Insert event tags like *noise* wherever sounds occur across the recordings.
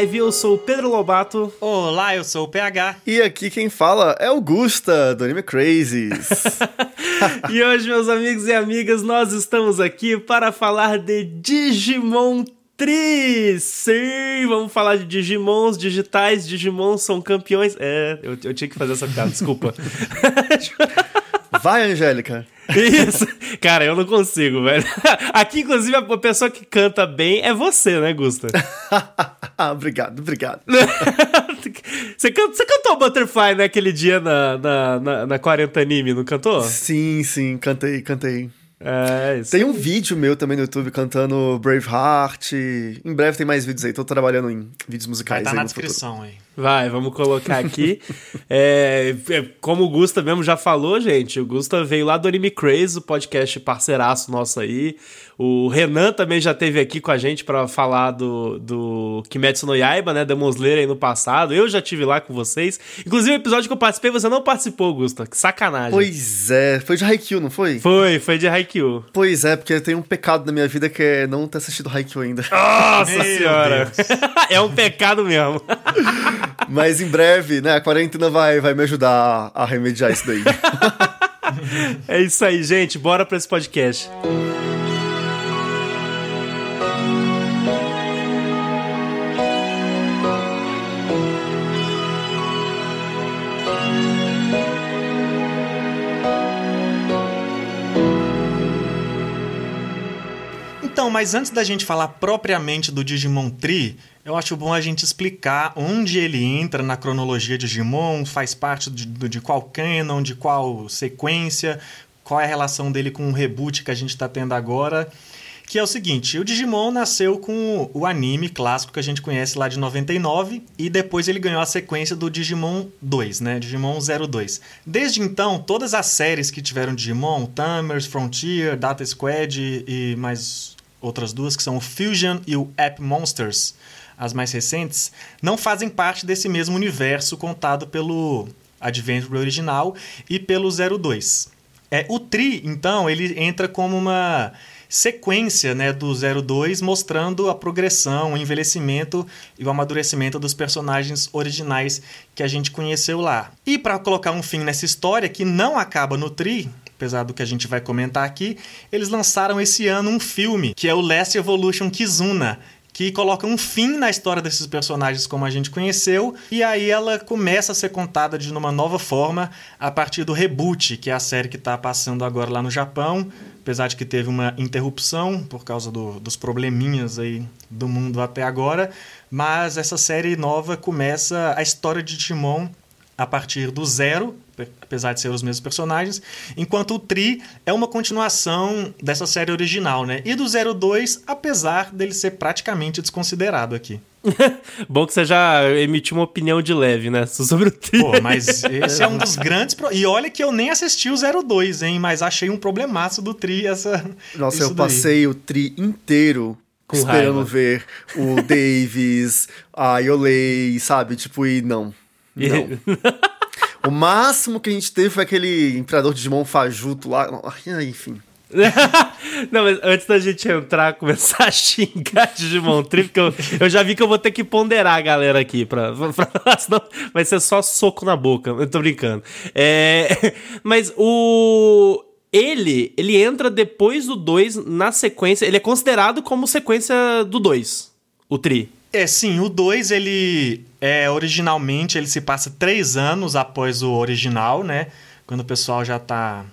Overdrive, eu sou o Pedro Lobato. Olá, eu sou o PH. E aqui quem fala é o Gusta, do Anime Crazes. *laughs* e hoje, meus amigos e amigas, nós estamos aqui para falar de Digimon Tri! Sim, vamos falar de Digimons digitais. Digimon são campeões. É, eu, eu tinha que fazer essa piada, desculpa. Vai, Angélica. Isso. Cara, eu não consigo, velho. *laughs* Aqui, inclusive, a pessoa que canta bem é você, né, Gusta? *laughs* obrigado, obrigado. *laughs* você, can, você cantou Butterfly naquele dia na, na, na, na 40 Anime, não cantou? Sim, sim, cantei, cantei. É, isso. Tem um vídeo meu também no YouTube cantando Braveheart. Em breve tem mais vídeos aí. Tô trabalhando em vídeos musicais. Vai tá na descrição aí. Vai, vamos colocar aqui. *laughs* é, é, como o Gusta mesmo já falou, gente, o Gusta veio lá do Anime Crazy, o podcast parceiraço nosso aí. O Renan também já teve aqui com a gente para falar do, do Kimetsu no Yaiba, né? Demon Slayer aí no passado. Eu já tive lá com vocês. Inclusive, o episódio que eu participei, você não participou, Gusta. Que sacanagem. Pois é. Foi de Haikyuu, não foi? Foi, foi de Haikyuu. Pois é, porque tem um pecado na minha vida que é não ter assistido Haikyuu ainda. Nossa *laughs* Meu senhora! *laughs* é um pecado mesmo. Mas em breve, né? A quarentena vai, vai me ajudar a remediar isso daí. *laughs* é isso aí, gente. Bora para esse podcast. Mas antes da gente falar propriamente do Digimon Tree, eu acho bom a gente explicar onde ele entra na cronologia de Digimon, faz parte de, de qual canon, de qual sequência, qual é a relação dele com o reboot que a gente está tendo agora. Que é o seguinte, o Digimon nasceu com o anime clássico que a gente conhece lá de 99 e depois ele ganhou a sequência do Digimon 2, né? Digimon 02. Desde então, todas as séries que tiveram Digimon, Tamers, Frontier, Data Squad e mais outras duas, que são o Fusion e o App Monsters, as mais recentes, não fazem parte desse mesmo universo contado pelo Adventure original e pelo 02. É, o Tri, então, ele entra como uma sequência né, do 02, mostrando a progressão, o envelhecimento e o amadurecimento dos personagens originais que a gente conheceu lá. E para colocar um fim nessa história, que não acaba no Tri, apesar do que a gente vai comentar aqui, eles lançaram esse ano um filme, que é o Last Evolution Kizuna, que coloca um fim na história desses personagens como a gente conheceu, e aí ela começa a ser contada de uma nova forma a partir do Reboot, que é a série que está passando agora lá no Japão, apesar de que teve uma interrupção por causa do, dos probleminhas aí do mundo até agora, mas essa série nova começa a história de Timon a partir do zero, apesar de ser os mesmos personagens, enquanto o Tri é uma continuação dessa série original, né? E do 02, apesar dele ser praticamente desconsiderado aqui. *laughs* Bom que você já emitiu uma opinião de leve, né? Sobre o Tri. Pô, mas esse é um dos grandes. Pro... E olha que eu nem assisti o 02, hein? Mas achei um problemaço do Tri essa. Nossa, eu passei o Tri inteiro Com esperando raiva. ver o *laughs* Davis, a Yolei, sabe? Tipo, e não. Não. *laughs* o máximo que a gente teve foi aquele imperador de Digimon fajuto lá. Enfim. *laughs* Não, mas antes da gente entrar, começar a xingar Digimon Tree, porque eu, eu já vi que eu vou ter que ponderar a galera aqui, pra, pra, *laughs* pra, senão vai ser só soco na boca. Eu tô brincando. É, *laughs* mas o. Ele, ele entra depois do 2 na sequência. Ele é considerado como sequência do 2, o Tri. É, sim, o 2, ele é originalmente, ele se passa três anos após o original, né? Quando o pessoal já tá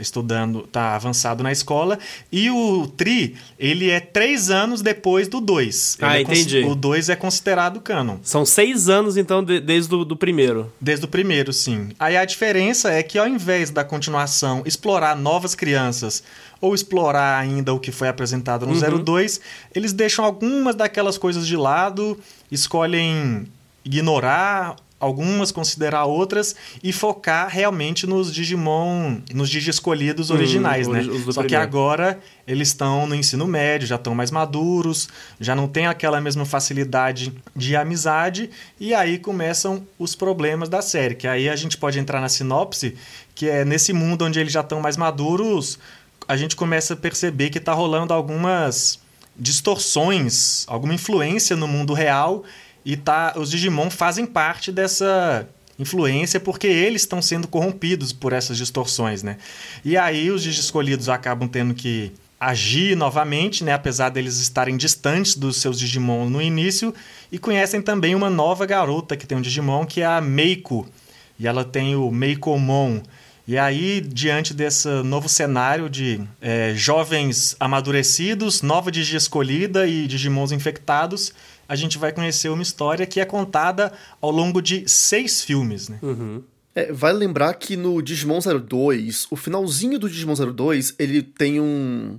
estudando, tá avançado na escola. E o Tri, ele é três anos depois do 2. Ah, é entendi. O 2 é considerado canon. São seis anos, então, de, desde o do primeiro. Desde o primeiro, sim. Aí a diferença é que ao invés da continuação explorar novas crianças ou explorar ainda o que foi apresentado no uhum. 02, eles deixam algumas daquelas coisas de lado, escolhem ignorar algumas, considerar outras e focar realmente nos Digimon, nos Digi escolhidos hum, originais, hum, né? Só primeiro. que agora eles estão no ensino médio, já estão mais maduros, já não tem aquela mesma facilidade de amizade e aí começam os problemas da série, que aí a gente pode entrar na sinopse, que é nesse mundo onde eles já estão mais maduros, a gente começa a perceber que está rolando algumas distorções, alguma influência no mundo real e tá, os Digimon fazem parte dessa influência porque eles estão sendo corrompidos por essas distorções, né? E aí os escolhidos acabam tendo que agir novamente, né? Apesar deles estarem distantes dos seus Digimon no início e conhecem também uma nova garota que tem um Digimon que é a Meiko e ela tem o Meikomon. E aí, diante desse novo cenário de é, jovens amadurecidos, nova Digi escolhida e Digimons infectados, a gente vai conhecer uma história que é contada ao longo de seis filmes, né? Uhum. É, vale lembrar que no Digimon 02, o finalzinho do Digimon 02, ele tem um,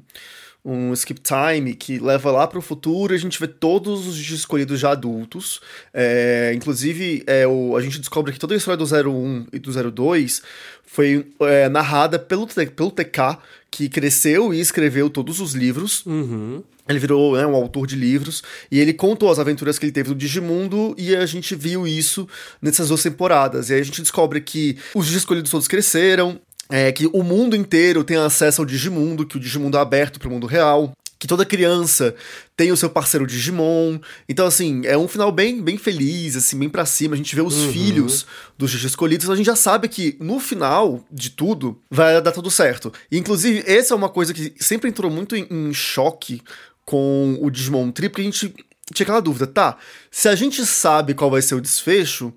um skip time que leva lá para o futuro e a gente vê todos os escolhidos já adultos. É, inclusive, é, o, a gente descobre que toda a história do 01 e do 02 foi é, narrada pelo, pelo TK, que cresceu e escreveu todos os livros. Uhum. Ele virou né, um autor de livros e ele contou as aventuras que ele teve no Digimundo e a gente viu isso nessas duas temporadas. E aí a gente descobre que os escolhidos todos cresceram, é, que o mundo inteiro tem acesso ao Digimundo, que o Digimundo é aberto para o mundo real que toda criança tem o seu parceiro Digimon. Então, assim, é um final bem, bem feliz, assim, bem pra cima. A gente vê os uhum. filhos dos Digi escolhidos. A gente já sabe que no final de tudo vai dar tudo certo. E, inclusive, essa é uma coisa que sempre entrou muito em, em choque com o Digimon Tree, porque a gente tinha aquela dúvida, tá? Se a gente sabe qual vai ser o desfecho,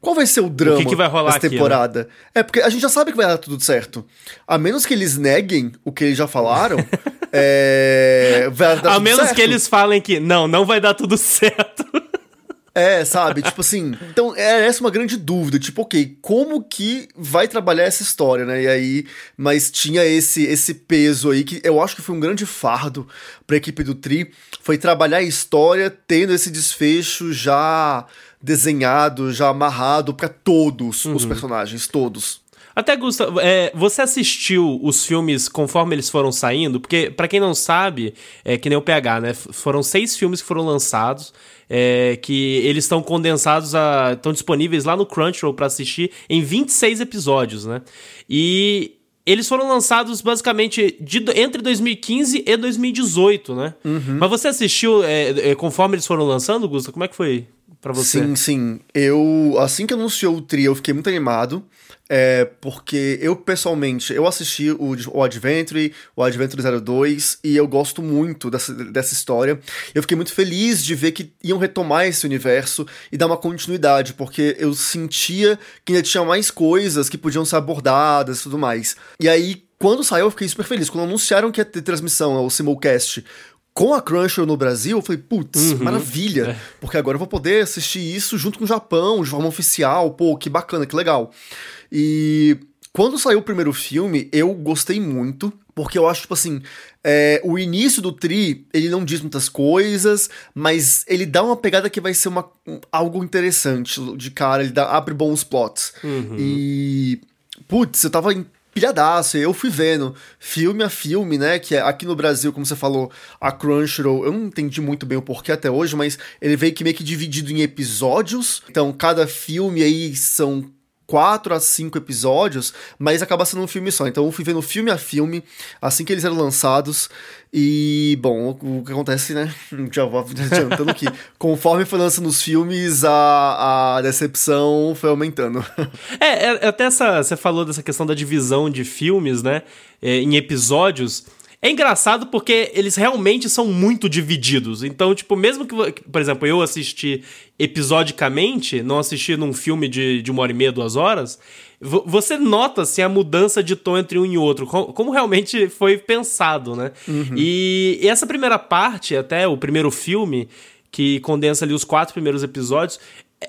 qual vai ser o drama o que que vai rolar dessa temporada? Aqui, né? É, porque a gente já sabe que vai dar tudo certo. A menos que eles neguem o que eles já falaram, *laughs* é... vai dar A tudo menos certo. que eles falem que não, não vai dar tudo *laughs* certo. É, sabe? tipo assim. *laughs* Então, é essa uma grande dúvida. Tipo, ok, como que vai trabalhar essa história, né? E aí. Mas tinha esse esse peso aí que eu acho que foi um grande fardo pra equipe do Tri. Foi trabalhar a história tendo esse desfecho já desenhado, já amarrado para todos uhum. os personagens, todos. Até, Gustavo, é, você assistiu os filmes conforme eles foram saindo? Porque, para quem não sabe, é que nem o PH, né? Foram seis filmes que foram lançados, é, que eles estão condensados, estão disponíveis lá no Crunchyroll para assistir em 26 episódios, né? E eles foram lançados basicamente de, entre 2015 e 2018, né? Uhum. Mas você assistiu é, é, conforme eles foram lançando, Gustavo? Como é que foi para você? Sim, sim. Eu, assim que anunciou o trio, eu fiquei muito animado. É, porque eu, pessoalmente, eu assisti o, o Adventure, o Adventure 02, e eu gosto muito dessa, dessa história. Eu fiquei muito feliz de ver que iam retomar esse universo e dar uma continuidade, porque eu sentia que ainda tinha mais coisas que podiam ser abordadas e tudo mais. E aí, quando saiu, eu fiquei super feliz. Quando anunciaram que ia ter transmissão, o simulcast, com a Crunchyroll no Brasil, eu falei, putz, uhum. maravilha, é. porque agora eu vou poder assistir isso junto com o Japão, de forma oficial, pô, que bacana, que legal. E quando saiu o primeiro filme, eu gostei muito, porque eu acho, tipo assim, é, o início do Tri, ele não diz muitas coisas, mas ele dá uma pegada que vai ser uma, algo interessante de cara, ele dá, abre bons plots. Uhum. E. Putz, eu tava pilhadaço, eu fui vendo filme a filme, né, que é aqui no Brasil, como você falou, a Crunchyroll, eu não entendi muito bem o porquê até hoje, mas ele veio que meio que dividido em episódios, então cada filme aí são quatro a cinco episódios, mas acaba sendo um filme só. Então eu fui vendo filme a filme, assim que eles eram lançados. E, bom, o que acontece, né? *laughs* Já vou adiantando que, conforme foi lançando os filmes, a, a decepção foi aumentando. *laughs* É, é, até essa. Você falou dessa questão da divisão de filmes, né? É, em episódios. É engraçado porque eles realmente são muito divididos. Então, tipo, mesmo que, por exemplo, eu assisti episodicamente, não assisti num filme de, de uma hora e meia, duas horas, você nota assim, a mudança de tom entre um e outro, como realmente foi pensado, né? Uhum. E, e essa primeira parte, até o primeiro filme, que condensa ali os quatro primeiros episódios,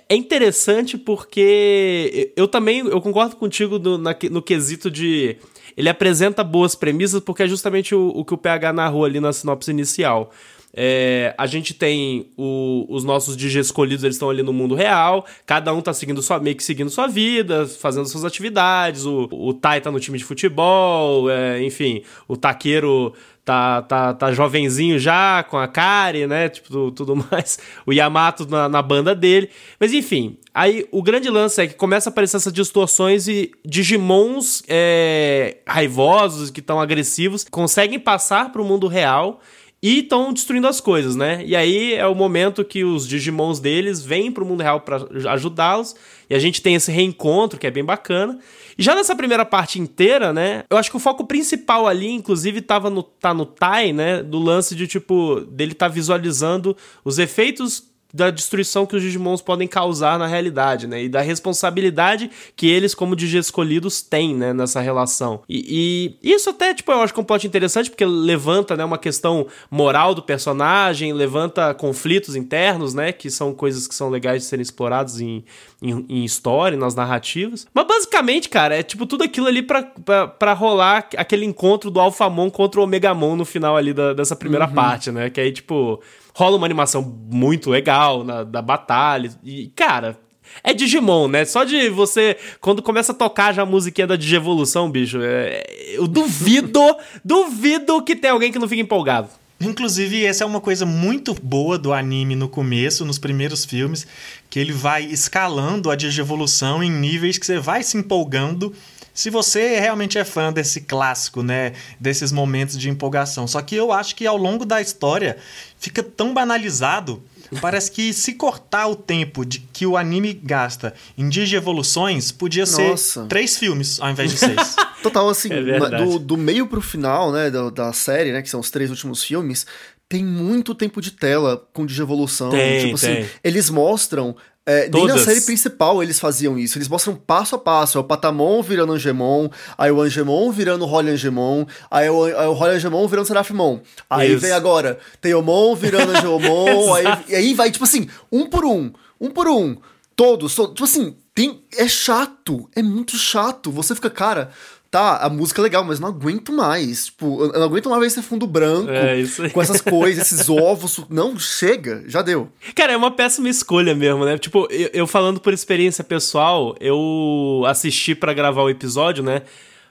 é interessante porque eu também eu concordo contigo no, na, no quesito de ele apresenta boas premissas porque é justamente o, o que o PH narrou ali na sinopse inicial. É, a gente tem o, os nossos DJ escolhidos, eles estão ali no mundo real, cada um tá seguindo sua, meio que seguindo sua vida, fazendo suas atividades, o, o Tai tá no time de futebol, é, enfim, o taqueiro tá, tá, tá jovenzinho já, com a Kari, né? Tipo, tudo, *laughs* mais. O Yamato na, na, banda dele. Mas enfim, aí o grande lance é que começa a aparecer essas distorções e Digimons é, raivosos, que estão agressivos, conseguem passar para o mundo real e estão destruindo as coisas, né? E aí é o momento que os Digimons deles vêm pro mundo real para ajudá-los, e a gente tem esse reencontro que é bem bacana. Já nessa primeira parte inteira, né? Eu acho que o foco principal ali, inclusive, tava no, tá no Tai, né? Do lance de, tipo, dele tá visualizando os efeitos da destruição que os Digimons podem causar na realidade, né? E da responsabilidade que eles, como Digi escolhidos, têm, né? Nessa relação. E, e, isso até, tipo, eu acho que é um plot interessante, porque levanta, né? Uma questão moral do personagem, levanta conflitos internos, né? Que são coisas que são legais de serem explorados em, em, em história, nas narrativas. Mas basicamente, cara, é tipo tudo aquilo ali pra, pra, pra rolar aquele encontro do Alphamon contra o Omegamon no final ali da, dessa primeira uhum. parte, né? Que aí, tipo rola uma animação muito legal na, da batalha. E, cara, é Digimon, né? Só de você. Quando começa a tocar já a musiquinha da Digievolução, bicho, é, eu duvido, *laughs* duvido que tem alguém que não fique empolgado. Inclusive, essa é uma coisa muito boa do anime no começo, nos primeiros filmes, que ele vai escalando a digievolução em níveis que você vai se empolgando se você realmente é fã desse clássico, né, desses momentos de empolgação. Só que eu acho que ao longo da história fica tão banalizado Parece que se cortar o tempo de que o anime gasta em digievoluções, podia Nossa. ser três filmes ao invés de seis. *laughs* Total, assim, é do, do meio pro final, né, da, da série, né, que são os três últimos filmes, tem muito tempo de tela com digievolução. Tem, tipo assim, tem. eles mostram é, nem na série principal eles faziam isso. Eles mostram passo a passo. É o Patamon virando Angemon, aí o Angemon virando Holly Angemon, aí o, aí o Holly Angemon virando Serafimon. Aí isso. vem agora Teomon virando Angemon, *laughs* aí, e aí vai, tipo assim, um por um, um por um, todos, todos tipo assim, tem, é chato, é muito chato. Você fica, cara, tá, a música é legal, mas não aguento mais. Tipo, eu não aguento mais ver esse fundo branco é, com essas coisas, esses *laughs* ovos. Não, chega, já deu. Cara, é uma péssima escolha mesmo, né? Tipo, eu, eu falando por experiência pessoal, eu assisti para gravar o episódio, né?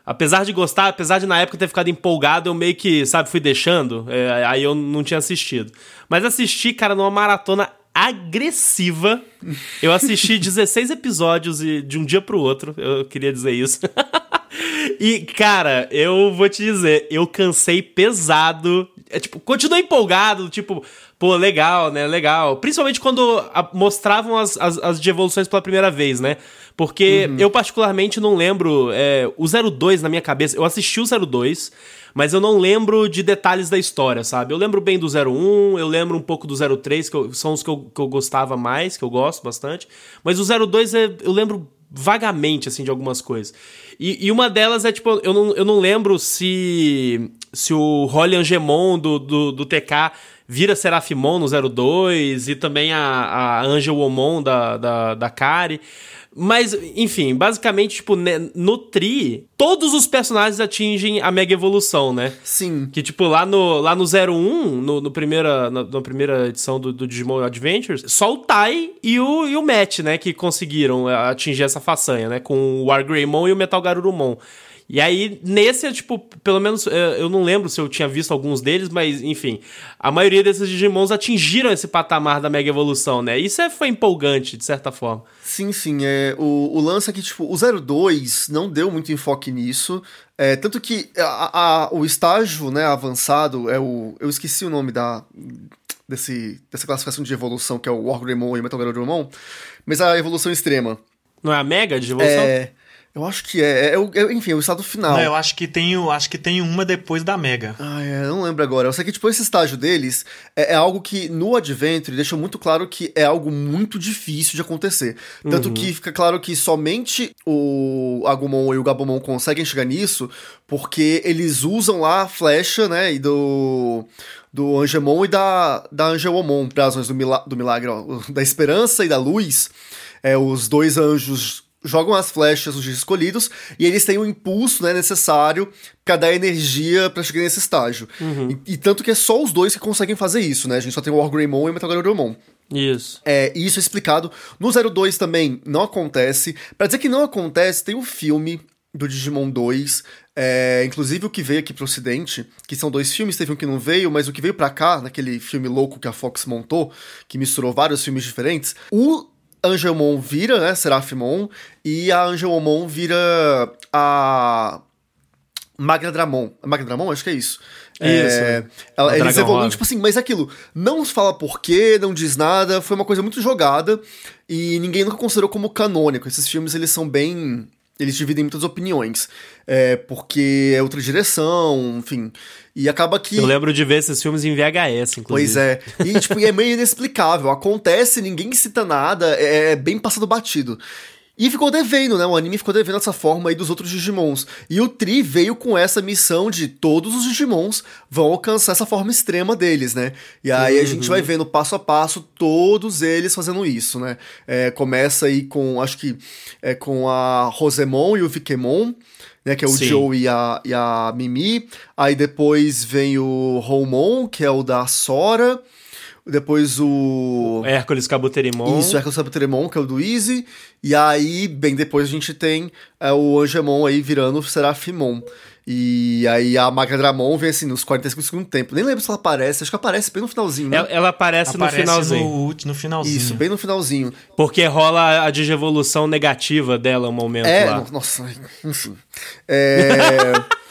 Apesar de gostar, apesar de na época ter ficado empolgado, eu meio que, sabe, fui deixando. É, aí eu não tinha assistido. Mas assisti, cara, numa maratona agressiva. Eu assisti *laughs* 16 episódios e de um dia pro outro. Eu queria dizer isso. *laughs* E, cara, eu vou te dizer, eu cansei pesado. É, tipo, continuei empolgado, tipo, pô, legal, né? Legal. Principalmente quando a, mostravam as, as, as de evoluções pela primeira vez, né? Porque uhum. eu, particularmente, não lembro. É, o 02 na minha cabeça. Eu assisti o 02, mas eu não lembro de detalhes da história, sabe? Eu lembro bem do 01, eu lembro um pouco do 03, que eu, são os que eu, que eu gostava mais, que eu gosto bastante. Mas o 02 é, eu lembro vagamente, assim, de algumas coisas. E, e, uma delas é, tipo, eu não, eu não lembro se, se o Holly Angemon do, do, do TK vira Serafimon no 02 e também a, a Angel Omon da, da, da Kari. Mas, enfim, basicamente, tipo, né, no Tri, todos os personagens atingem a Mega Evolução, né? Sim. Que, tipo, lá no, lá no 01, no, no primeira, na, na, primeira edição do, do, Digimon Adventures, só o Tai e o, e o Matt, né, que conseguiram atingir essa façanha, né? Com o Wargreymon e o Metal Garurumon. E aí, nesse, tipo, pelo menos é, eu não lembro se eu tinha visto alguns deles, mas enfim, a maioria desses Digimons atingiram esse patamar da Mega Evolução, né? Isso é, foi empolgante, de certa forma. Sim, sim. É, o, o lance é que, tipo, o 02 não deu muito enfoque nisso. É, tanto que a, a, o estágio né, avançado é o. Eu esqueci o nome da. Desse, dessa classificação de evolução, que é o Wargreymon e o Metal Garurumon, mas a evolução extrema. Não é a Mega de evolução? É. Eu acho que é. é, é enfim, é o estado final. Não, eu acho que tem, acho que tem uma depois da Mega. Ah, é, eu não lembro agora. Eu sei que, tipo, esse estágio deles é, é, algo que no Adventure deixa muito claro que é algo muito difícil de acontecer. Tanto uhum. que fica claro que somente o Agumon e o Gabumon conseguem chegar nisso porque eles usam lá a flecha, né? E do do Angemon e da, da Angelomon, para as do, mila do milagre, ó, *laughs* da esperança e da luz. É, os dois anjos jogam as flechas os escolhidos e eles têm o impulso né, necessário para dar energia para chegar nesse estágio. Uhum. E, e, tanto que é só os dois que conseguem fazer isso, né? A gente só tem o Wargreymon e o Metal. Isso. É, e isso é explicado. No 02 também não acontece. Para dizer que não acontece, tem o um filme do Digimon 2, é, inclusive o que veio aqui pro ocidente, que são dois filmes, teve um que não veio, mas o que veio para cá, naquele filme louco que a Fox montou, que misturou vários filmes diferentes, o Angelmon vira, né, Serafimon, e a Angelmon vira a Magna Dramon. Magna Dramon? Acho que é isso. É, ela, eles evoluem, tipo assim, mas é aquilo, não fala porquê, não diz nada, foi uma coisa muito jogada e ninguém nunca considerou como canônico. Esses filmes, eles são bem eles dividem muitas opiniões. É, porque é outra direção, enfim. E acaba que. Eu lembro de ver esses filmes em VHS, inclusive. Pois é. E, tipo, e é meio inexplicável. Acontece, ninguém cita nada, é, é bem passado batido. E ficou devendo, né? O anime ficou devendo essa forma aí dos outros Digimons. E o Tri veio com essa missão de todos os Digimons vão alcançar essa forma extrema deles, né? E aí uhum. a gente vai uhum. vendo passo a passo todos eles fazendo isso, né? É, começa aí com, acho que é com a Rosemon e o Vikemon, né? Que é o Sim. Joe e a, e a Mimi. Aí depois vem o Romon, que é o da Sora. Depois o. Hércules Cabuterimon. Isso, Hércules Cabuterimon, que é o do Easy. E aí, bem, depois a gente tem é, o Angemon aí virando o Serafimon. E aí a Maga Dramon vem assim, nos 45 segundos tempo. Nem lembro se ela aparece, acho que aparece bem no finalzinho, né? Ela, ela aparece, aparece, no finalzinho. No, no, finalzinho. Isso, bem no finalzinho. Porque rola a digievolução negativa dela um momento é, lá. Nossa, enfim. É. *laughs*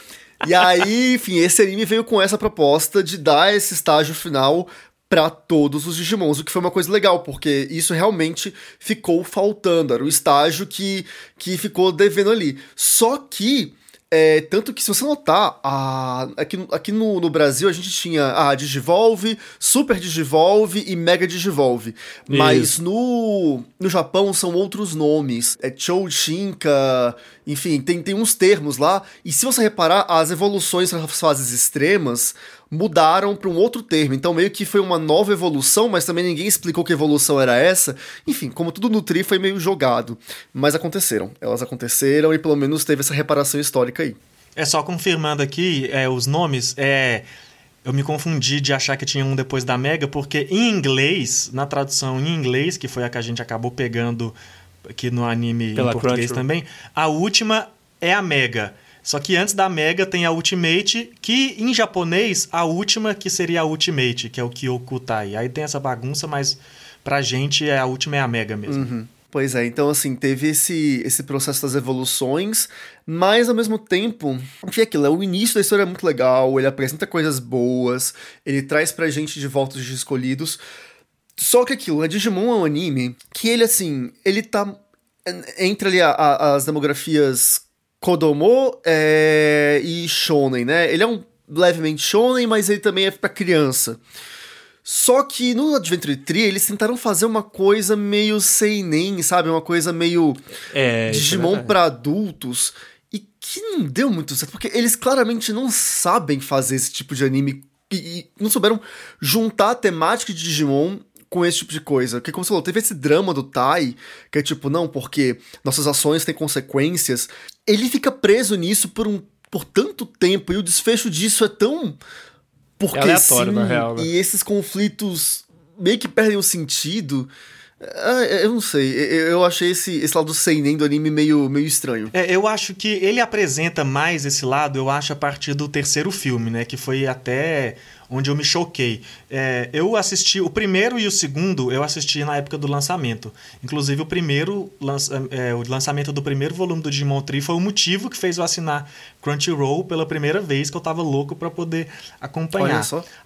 E aí, enfim, esse anime veio com essa proposta de dar esse estágio final para todos os Digimons, o que foi uma coisa legal, porque isso realmente ficou faltando, era o estágio que, que ficou devendo ali. Só que é, tanto que, se você notar, a, aqui, aqui no, no, Brasil a gente tinha a Digivolve, Super Digivolve e Mega Digivolve. Mas no, no Japão são outros nomes. É Choushinka, enfim, tem, tem uns termos lá. E se você reparar, as evoluções nas fases extremas mudaram para um outro termo. Então, meio que foi uma nova evolução, mas também ninguém explicou que evolução era essa. Enfim, como tudo no Tri foi meio jogado. Mas aconteceram. Elas aconteceram e pelo menos teve essa reparação histórica aí. É só confirmando aqui é, os nomes. É, eu me confundi de achar que tinha um depois da Mega, porque em inglês, na tradução em inglês, que foi a que a gente acabou pegando aqui no anime Pela em português também, a última é a Mega. Só que antes da Mega tem a Ultimate, que em japonês, a última que seria a Ultimate, que é o Kyokutai. Aí tem essa bagunça, mas pra gente a última é a Mega mesmo. Uhum. Pois é, então assim, teve esse, esse processo das evoluções, mas ao mesmo tempo, enfim, aquilo, é o início da história é muito legal, ele apresenta coisas boas, ele traz pra gente de volta os escolhidos. Só que aquilo, a Digimon é um anime que ele, assim, ele tá entre ali a, a, as demografias Kodomo é, e Shonen, né? Ele é um levemente Shonen, mas ele também é para criança. Só que no Adventure Tree eles tentaram fazer uma coisa meio seinen, sabe? Uma coisa meio é Digimon é para adultos e que não deu muito certo, porque eles claramente não sabem fazer esse tipo de anime e, e não souberam juntar a temática de Digimon com esse tipo de coisa. Porque, como você falou, teve esse drama do Tai, que é tipo, não, porque nossas ações têm consequências. Ele fica preso nisso por, um, por tanto tempo, e o desfecho disso é tão. Porque é aleatório, sim, na real. Né? E esses conflitos meio que perdem o sentido. Ah, eu não sei, eu achei esse, esse lado seinen do anime meio, meio estranho. É, eu acho que ele apresenta mais esse lado, eu acho, a partir do terceiro filme, né? Que foi até onde eu me choquei. É, eu assisti o primeiro e o segundo, eu assisti na época do lançamento. Inclusive, o primeiro lança, é, o lançamento do primeiro volume do Digimon Tree foi o motivo que fez eu assinar Crunchyroll pela primeira vez, que eu tava louco para poder acompanhar.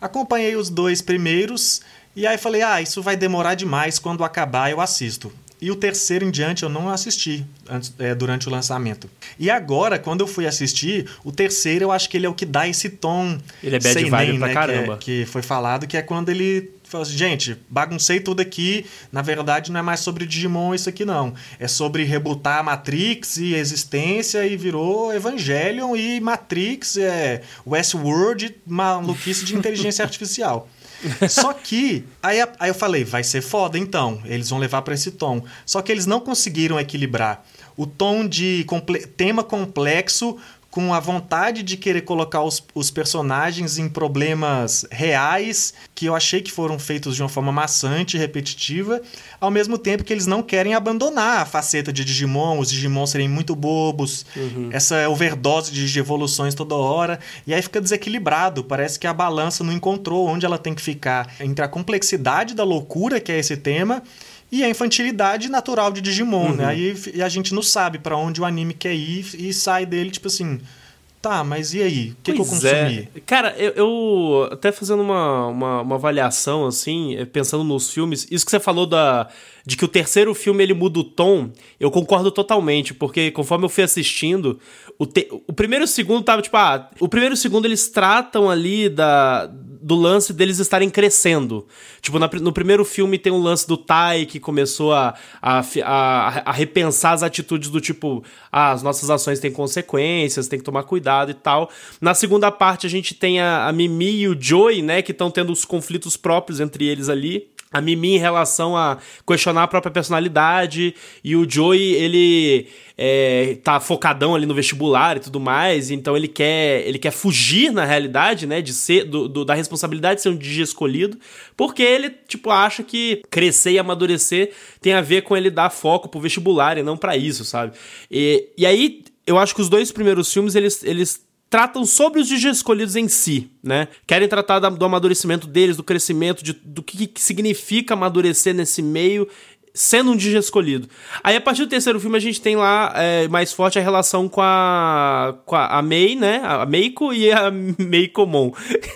Acompanhei os dois primeiros. E aí falei, ah, isso vai demorar demais, quando acabar eu assisto. E o terceiro em diante eu não assisti antes, é, durante o lançamento. E agora, quando eu fui assistir, o terceiro eu acho que ele é o que dá esse tom. Ele é bad vibe nem, pra né, caramba. Que, é, que foi falado, que é quando ele fala assim, gente, baguncei tudo aqui. Na verdade, não é mais sobre Digimon isso aqui, não. É sobre rebutar a Matrix e existência e virou Evangelion e Matrix, é Westworld, maluquice de inteligência *laughs* artificial. *laughs* Só que, aí, aí eu falei, vai ser foda então, eles vão levar para esse tom. Só que eles não conseguiram equilibrar o tom de comple tema complexo com a vontade de querer colocar os, os personagens em problemas reais, que eu achei que foram feitos de uma forma maçante e repetitiva, ao mesmo tempo que eles não querem abandonar a faceta de Digimon, os Digimon serem muito bobos, uhum. essa overdose de evoluções toda hora, e aí fica desequilibrado, parece que a balança não encontrou onde ela tem que ficar entre a complexidade da loucura que é esse tema e a infantilidade natural de Digimon, né? uhum. né? Aí a gente não sabe para onde o anime quer ir e sai dele, tipo assim, tá, mas e aí? O que, que eu consumi? É. Cara, eu, eu, até fazendo uma, uma, uma, avaliação, assim, pensando nos filmes, isso que você falou da, de que o terceiro filme ele muda o tom, eu concordo totalmente, porque conforme eu fui assistindo, o, te, o primeiro e o segundo tava tipo, ah, o primeiro e o segundo eles tratam ali da, do lance deles estarem crescendo. Tipo, na, no primeiro filme tem o lance do Tai que começou a, a, a, a, repensar as atitudes do tipo, ah, as nossas ações têm consequências, tem que tomar cuidado e tal. Na segunda parte a gente tem a, a Mimi e o Joey, né, que estão tendo os conflitos próprios entre eles ali a Mimi em relação a questionar a própria personalidade e o Joey ele é, tá focadão ali no vestibular e tudo mais, então ele quer ele quer fugir na realidade, né, de ser do, do, da responsabilidade de ser um DJ escolhido, porque ele tipo acha que crescer e amadurecer tem a ver com ele dar foco pro vestibular e não para isso, sabe? E, e aí eu acho que os dois primeiros filmes eles, eles tratam sobre os DJs escolhidos em si, né? Querem tratar do amadurecimento deles, do crescimento, de, do que, que significa amadurecer nesse meio sendo um DJ escolhido. Aí, a partir do terceiro filme, a gente tem lá é, mais forte a relação com a, com a, a Mei, né? A Meiko e a *laughs* Meikomon.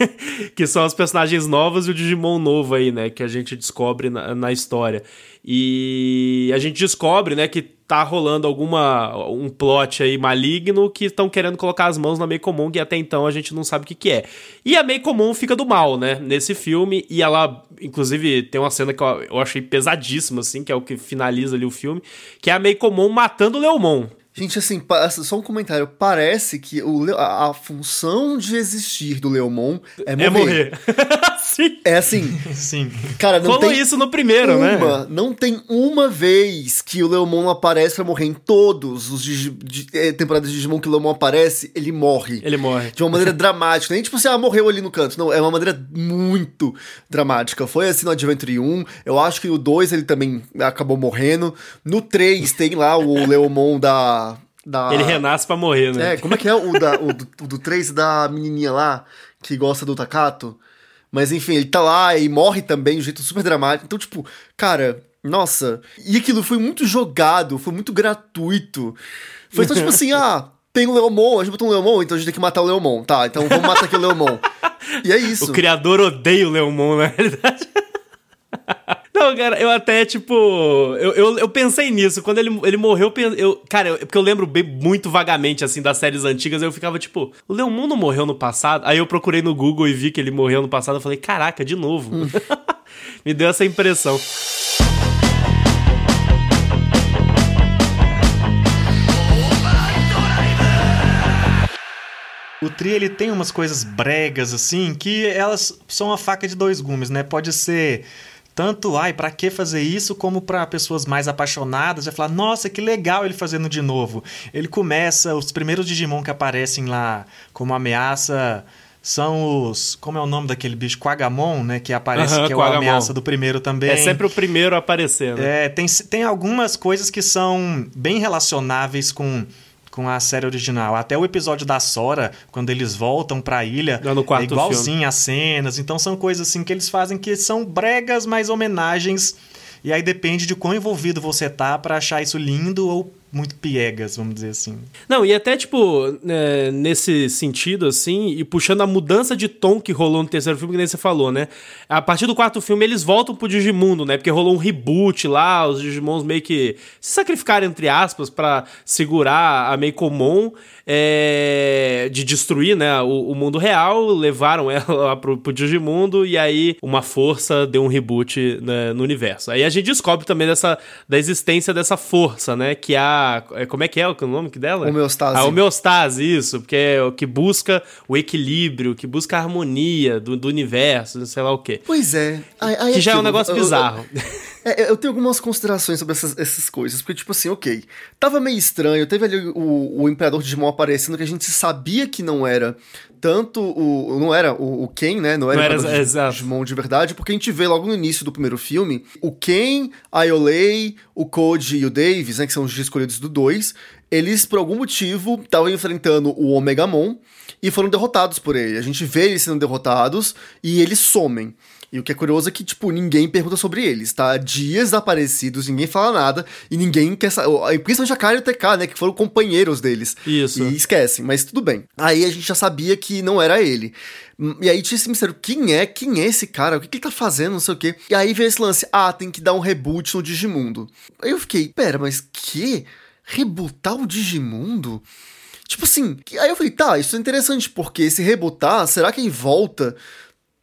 *laughs* que são as personagens novas e o Digimon novo aí, né? Que a gente descobre na, na história. E a gente descobre, né, que tá rolando alguma um plot aí maligno que estão querendo colocar as mãos na Mei Comum e até então a gente não sabe o que que é. E a Mei Comum fica do mal, né, nesse filme e ela inclusive tem uma cena que eu, eu achei pesadíssima assim, que é o que finaliza ali o filme, que é a Mei Comum matando o Leomon. Gente, assim, só um comentário. Parece que o, a, a função de existir do Leomon é morrer. É morrer. *laughs* Sim. É assim. *laughs* Sim. Cara, não Falou tem isso no primeiro, uma, né? Não tem uma vez que o Leomon aparece pra morrer. Em todos os Digi, de, é, temporadas de Digimon que o Leomon aparece, ele morre. Ele morre. De uma maneira *laughs* dramática. Nem tipo assim, ah, morreu ali no canto. Não, é uma maneira muito dramática. Foi assim no Adventure 1. Eu acho que no 2 ele também acabou morrendo. No 3 tem lá o *laughs* Leomon da da... Ele renasce pra morrer, né? É, como é que é o, da, o, do, o do 3 da menininha lá, que gosta do Takato? Mas enfim, ele tá lá e morre também de um jeito super dramático. Então, tipo, cara, nossa. E aquilo foi muito jogado, foi muito gratuito. Foi só tipo assim, *laughs* ah, tem o Leomon, a gente botou um Leomon, então a gente tem que matar o Leomon. Tá, então vamos matar aqui o Leomon. E é *laughs* isso. O criador odeia o Leomon, na realidade. *laughs* Não, cara, eu até, tipo. Eu, eu, eu, pensei nisso. Quando ele, ele morreu, eu. Cara, eu, porque eu lembro bem, muito vagamente, assim, das séries antigas. Eu ficava, tipo, o Leomon não morreu no passado? Aí eu procurei no Google e vi que ele morreu no passado. Eu falei, caraca, de novo. Hum. *laughs* Me deu essa impressão. O Tri ele tem umas coisas bregas assim que elas são uma faca de dois gumes, né? Pode ser tanto, ai, para que fazer isso, como para pessoas mais apaixonadas, já falar, nossa, que legal ele fazendo de novo. Ele começa, os primeiros Digimon que aparecem lá como ameaça são os. Como é o nome daquele bicho? Quagamon, né? Que aparece, uhum, que é Quagamon. a ameaça do primeiro também. É sempre o primeiro a aparecer, né? É, tem, tem algumas coisas que são bem relacionáveis com com a série original. Até o episódio da Sora, quando eles voltam pra ilha, é igualzinho as cenas. Então são coisas assim que eles fazem que são bregas, mas homenagens. E aí depende de quão envolvido você tá para achar isso lindo ou muito piegas, vamos dizer assim. Não, e até, tipo, é, nesse sentido, assim, e puxando a mudança de tom que rolou no terceiro filme, que nem você falou, né? A partir do quarto filme, eles voltam pro Digimundo, né? Porque rolou um reboot lá, os Digimons meio que se sacrificaram, entre aspas, para segurar a Meikomon é, de destruir, né, o, o, mundo real, levaram ela lá pro, pro Digimundo, e aí uma força deu um reboot né, no universo. Aí a gente descobre também dessa, da existência dessa força, né, que é a é, como é que é o nome dela? Homeostase. A homeostase, isso, porque é o que busca o equilíbrio, que busca a harmonia do, do universo, sei lá o quê. Pois é. Que já é um negócio bizarro. Eu, eu, é, eu tenho algumas considerações sobre essas, essas coisas, porque, tipo assim, ok, tava meio estranho, teve ali o, o Imperador Digimon aparecendo, que a gente sabia que não era tanto o. Não era o, o Ken, né? Não era, não era o Digimon de verdade, porque a gente vê logo no início do primeiro filme o Ken, a Yolei, o Code e o Davis, né? Que são os escolhidos do 2. Eles, por algum motivo, estavam enfrentando o Omegamon. e foram derrotados por ele. A gente vê eles sendo derrotados e eles somem. E o que é curioso é que, tipo, ninguém pergunta sobre eles, tá? Dias desaparecidos, ninguém fala nada, e ninguém quer saber. Principalmente a Karen e o TK, né? Que foram companheiros deles. Isso. E esquecem, mas tudo bem. Aí a gente já sabia que não era ele. E aí tinha esse mistério, quem é? Quem é esse cara? O que, que ele tá fazendo? Não sei o quê. E aí veio esse lance, ah, tem que dar um reboot no Digimundo. Aí eu fiquei, pera, mas que? Rebootar o Digimundo? Tipo assim, aí eu falei, tá, isso é interessante, porque esse rebootar, será que em volta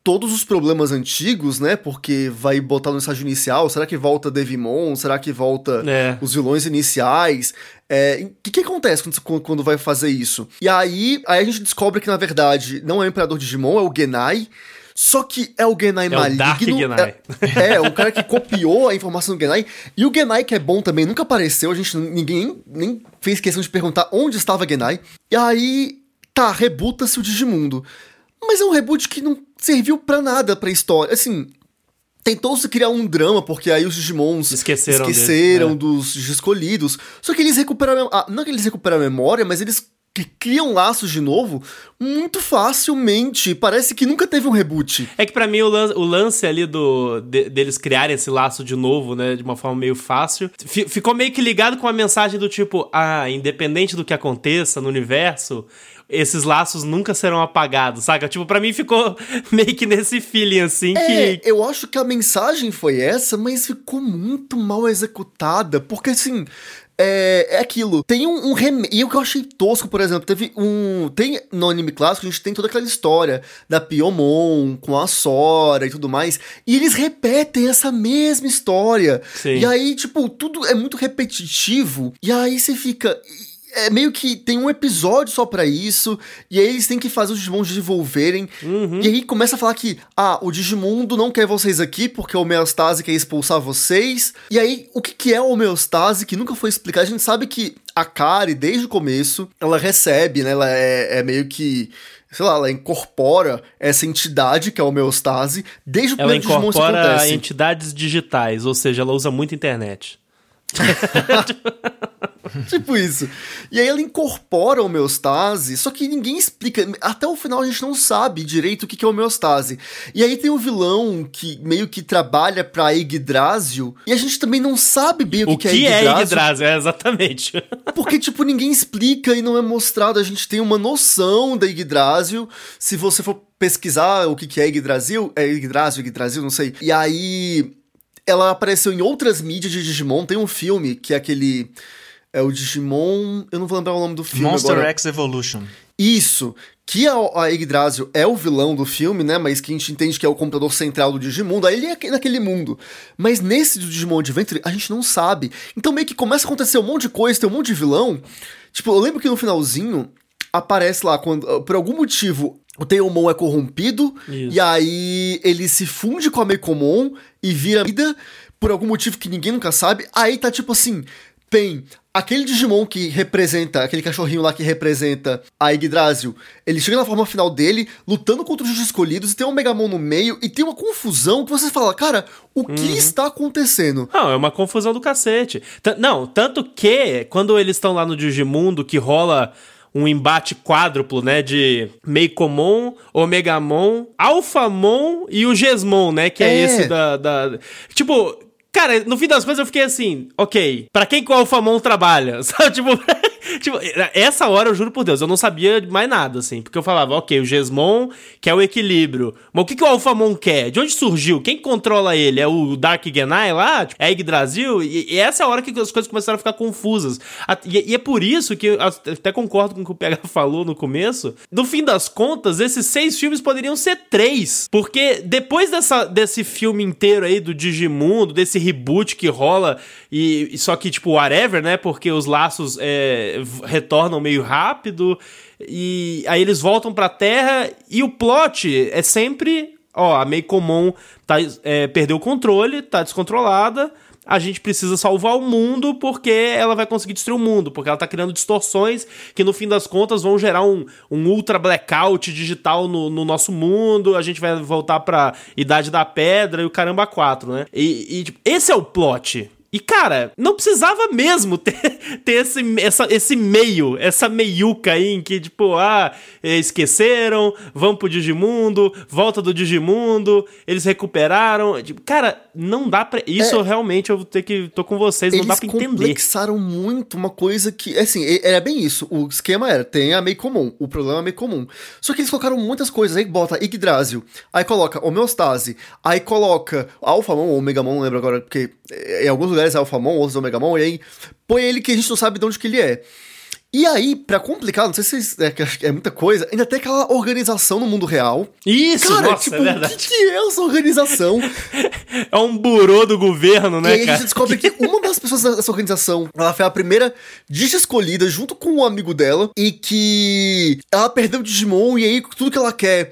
todos os problemas antigos, né? Porque vai botar no estágio inicial. Será que volta Devimon? Será que volta é. os vilões iniciais? O é, que, que acontece quando, quando vai fazer isso? E aí, aí a gente descobre que, na verdade, não é o Imperador Digimon, é o Genai. Só que é o Genai é maligno. O Dark Genai. É, é, o cara que copiou a informação do Genai. E o Genai, que é bom também, nunca apareceu. A gente ninguém nem fez questão de perguntar onde estava Genai. E aí, tá, rebuta-se o Digimundo. Mas é um reboot que não serviu para nada pra história. Assim, tentou-se criar um drama, porque aí os Digimons esqueceram, esqueceram dele, é. dos escolhidos. Só que eles recuperaram. Ah, não é que eles recuperaram a memória, mas eles criam laços de novo muito facilmente. Parece que nunca teve um reboot. É que para mim o, lan o, lance ali do de, deles criarem esse laço de novo, né, de uma forma meio fácil, ficou meio que ligado com a mensagem do tipo, ah, independente do que aconteça no universo, esses laços nunca serão apagados, saca? Tipo, para mim ficou *laughs* meio que nesse feeling assim é, que. Eu acho que a mensagem foi essa, mas ficou muito mal executada. Porque assim. É, é aquilo. Tem um, um remake. E o que eu achei tosco, por exemplo, teve um. Tem no anime clássico, a gente tem toda aquela história da Piomon com a Sora e tudo mais. E eles repetem essa mesma história. Sim. E aí, tipo, tudo é muito repetitivo. E aí você fica é meio que tem um episódio só para isso, e aí eles têm que fazer os Digimons desenvolverem. Uhum. E aí começa a falar que, ah, o Digimundo não quer vocês aqui porque a homeostase quer expulsar vocês. E aí, o que, que é a homeostase, que nunca foi explicado? A gente sabe que a Kari, desde o começo, ela recebe, né? Ela é, é meio que sei lá, ela incorpora essa entidade que é a homeostase desde o primeiro Digimon Ela incorpora entidades digitais, ou seja, ela usa muito internet. *laughs* *laughs* tipo isso. E aí ela incorpora a homeostase, só que ninguém explica. Até o final a gente não sabe direito o que é homeostase. E aí tem o vilão que meio que trabalha pra Yggdrasil, e a gente também não sabe bem o, o que, que, é Yggdrasil. O que é Yggdrasil, é exatamente. *laughs* Porque, tipo, ninguém explica e não é mostrado. A gente tem uma noção da Yggdrasil. Se você for pesquisar o que é Yggdrasil, é Yggdrasil, Yggdrasil, não sei. E aí ela apareceu em outras mídias de Digimon. Tem um filme que é aquele é o Digimon. Eu não vou lembrar o nome do filme. Monster agora. X Evolution. Isso. Que a, a Yggdrasil é o vilão do filme, né? Mas que a gente entende que é o computador central do Digimundo. Aí ele é naquele mundo. Mas nesse do Digimon Adventure, a gente não sabe. Então meio que começa a acontecer um monte de coisa, tem um monte de vilão. Tipo, eu lembro que no finalzinho aparece lá, quando por algum motivo o Teomon é corrompido, Isso. e aí ele se funde com a Meikomon e vira vida por algum motivo que ninguém nunca sabe. Aí tá tipo assim, tem aquele Digimon que representa, aquele cachorrinho lá que representa a Yggdrasil, ele chega na forma final dele, lutando contra os escolhidos, e tem um Megamon no meio, e tem uma confusão que você fala, cara, o que uhum. está acontecendo? Não, é uma confusão do cacete. T não, tanto que, quando eles estão lá no Digimundo, que rola um embate quádruplo, né? De Meikomon, Omegamon, Alphamon e o Gesmon, né? Que é, é esse da, da. Tipo, Cara, no fim das coisas eu fiquei assim, ok, para quem que o Alphamon trabalha? *laughs* Sabe, tipo, *laughs* tipo, essa hora eu juro por Deus, eu não sabia mais nada, assim, porque eu falava, ok, o Gesmon quer o equilíbrio, mas o que, que o Alphamon quer? De onde surgiu? Quem controla ele? É o Dark Genai lá? Tipo, é Yggdrasil? E, e essa é a hora que as coisas começaram a ficar confusas. E, e é por isso que eu até concordo com o que o PH *laughs* falou no começo, no fim das contas, esses seis filmes poderiam ser três, porque depois dessa, desse filme inteiro aí do Digimundo, desse reboot que rola, e só que, tipo, whatever, né? Porque os laços é, retornam meio rápido, e aí eles voltam pra Terra, e o plot é sempre, ó, a Meio Comum tá, é, perdeu o controle, tá descontrolada, a gente precisa salvar o mundo porque ela vai conseguir destruir o mundo, porque ela tá criando distorções que no fim das contas vão gerar um, um ultra blackout digital no, no nosso mundo, a gente vai voltar pra Idade da Pedra e o caramba 4, né? E, e tipo, esse é o plot. E, cara, não precisava mesmo *laughs* ter, ter esse, essa, esse meio, essa meiuca aí em que, tipo, ah, esqueceram, vão pro Digimundo, volta do Digimundo, eles recuperaram. Tipo, cara, não dá pra. Isso é, realmente eu vou ter que. tô com vocês, não dá pra entender. Eles complexaram muito uma coisa que. Assim, era bem isso. O esquema era: tem a meio comum, o problema é meio comum. Só que eles colocaram muitas coisas. Aí bota Yggdrasil, aí coloca homeostase, aí coloca Alphamon ou Megamon, não lembro agora, porque em alguns lugares é Alphamon, outros é Megamon, e aí põe ele que a gente não sabe de onde que ele é. E aí, para complicar, não sei se é, é, muita coisa, ainda tem aquela organização no mundo real. Isso, cara, nossa, tipo, é. O que, que, é essa organização? *laughs* é um burô do governo, né, e aí cara? a gente descobre que uma das pessoas dessa organização, ela foi a primeira escolhida junto com um amigo dela, e que ela perdeu o Digimon, e aí tudo que ela quer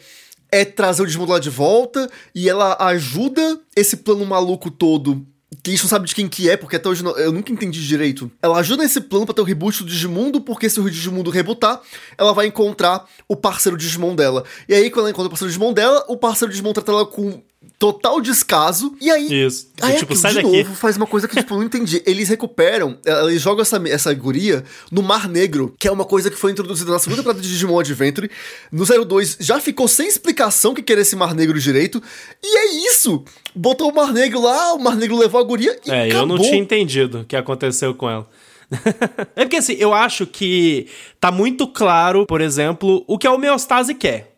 é trazer o Digimon lá de volta, e ela ajuda esse plano maluco todo que a gente não sabe de quem que é, porque até hoje não, eu nunca entendi direito. Ela ajuda nesse plano para ter o reboot do Digimundo, porque se o Digimundo rebootar, ela vai encontrar o parceiro Digimon dela. E aí, quando ela encontra o parceiro Digimon dela, o parceiro Digimon trata ela com total descaso. E aí, Isso. aí tipo, aquilo, sai de daqui. novo faz uma coisa que tipo, eu não entendi. Eles recuperam, eles jogam essa, essa guria no Mar Negro, que é uma coisa que foi introduzida na segunda temporada de Digimon Adventure. No 02 já ficou sem explicação que era esse Mar Negro direito. E é isso! Botou o Mar Negro lá, o Mar Negro levou a guria e É, acabou. eu não tinha entendido o que aconteceu com ela. *laughs* é porque assim, eu acho que tá muito claro, por exemplo, o que a homeostase quer.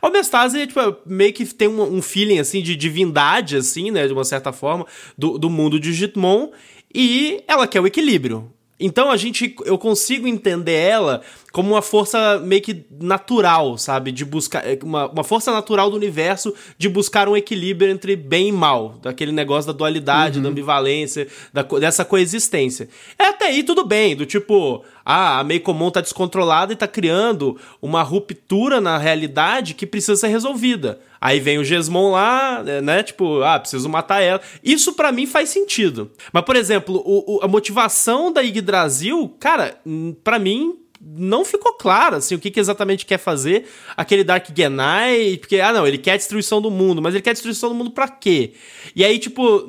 A homeostase, tipo, meio que tem um, um, feeling, assim, de divindade, assim, né, de uma certa forma, do, do mundo de Digimon, e ela quer o equilíbrio. Então a gente, eu consigo entender ela como uma força meio que natural, sabe? De buscar. É, uma, uma força natural do universo de buscar um equilíbrio entre bem e mal. Daquele negócio da dualidade, uhum. da ambivalência, da, dessa coexistência. É até aí tudo bem, do tipo, ah, a comum tá descontrolada e tá criando uma ruptura na realidade que precisa ser resolvida. Aí vem o Gesmon lá, né? Tipo, ah, preciso matar ela. Isso para mim faz sentido. Mas, por exemplo, o, o, a motivação da Yggdrasil, cara, para mim não ficou claro, assim, o que, que, exatamente quer fazer aquele Dark Genai, porque, ah, não, ele quer a destruição do mundo, mas ele quer a destruição do mundo pra quê? E aí, tipo,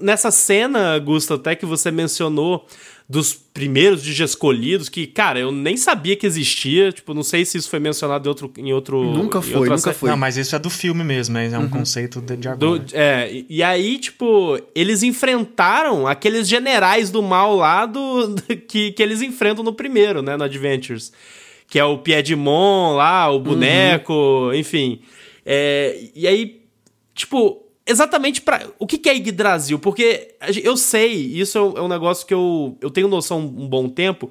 nessa cena, Gusta, até que você mencionou dos primeiros de escolhidos, que, cara, eu nem sabia que existia. Tipo, não sei se isso foi mencionado em outro. Em outro nunca foi, nunca foi. Não, mas isso é do filme mesmo, é um uhum. conceito de, de agora. Do, é, e aí, tipo, eles enfrentaram aqueles generais do mal lá do, *laughs* que, que eles enfrentam no primeiro, né, no Adventures. Que é o Piedmon lá, o boneco, uhum. enfim. É, e aí, tipo, exatamente para o que, que é Yggdrasil, porque eu sei, isso é um negócio que eu, eu tenho noção um bom tempo,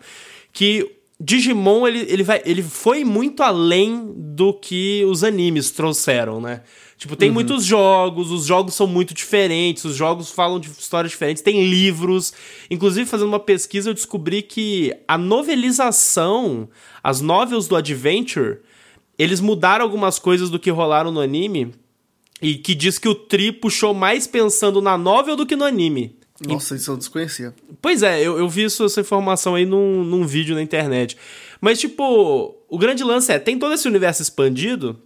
que Digimon ele, ele, vai, ele foi muito além do que os animes trouxeram, né? Tipo, tem uhum. muitos jogos, os jogos são muito diferentes, os jogos falam de histórias diferentes, tem livros. Inclusive, fazendo uma pesquisa, eu descobri que a novelização, as novels do Adventure, eles mudaram algumas coisas do que rolaram no anime e que diz que o Tri puxou mais pensando na novel do que no anime. Nossa, isso eu desconhecia. Pois é, eu, eu vi isso, essa informação aí num, num vídeo na internet. Mas, tipo, o grande lance é: tem todo esse universo expandido,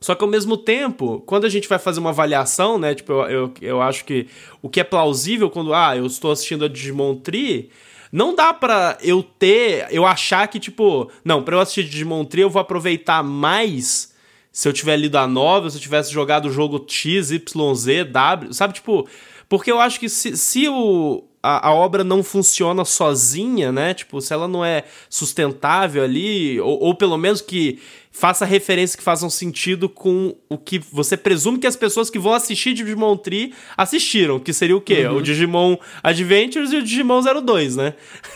só que ao mesmo tempo, quando a gente vai fazer uma avaliação, né? Tipo, eu, eu, eu acho que o que é plausível quando, ah, eu estou assistindo a Digimon Tree. Não dá pra eu ter, eu achar que, tipo, não, pra eu assistir Digimon Tree eu vou aproveitar mais se eu tiver lido a novel, se eu tivesse jogado o jogo X, Y, Z, W, sabe? Tipo, porque eu acho que se, se o, a, a, obra não funciona sozinha, né? Tipo, se ela não é sustentável ali, ou, ou pelo menos que faça referências que façam sentido com o que você presume que as pessoas que vão assistir Digimon Tree assistiram, que seria o quê? Uhum. O Digimon Adventures e o Digimon 02, né?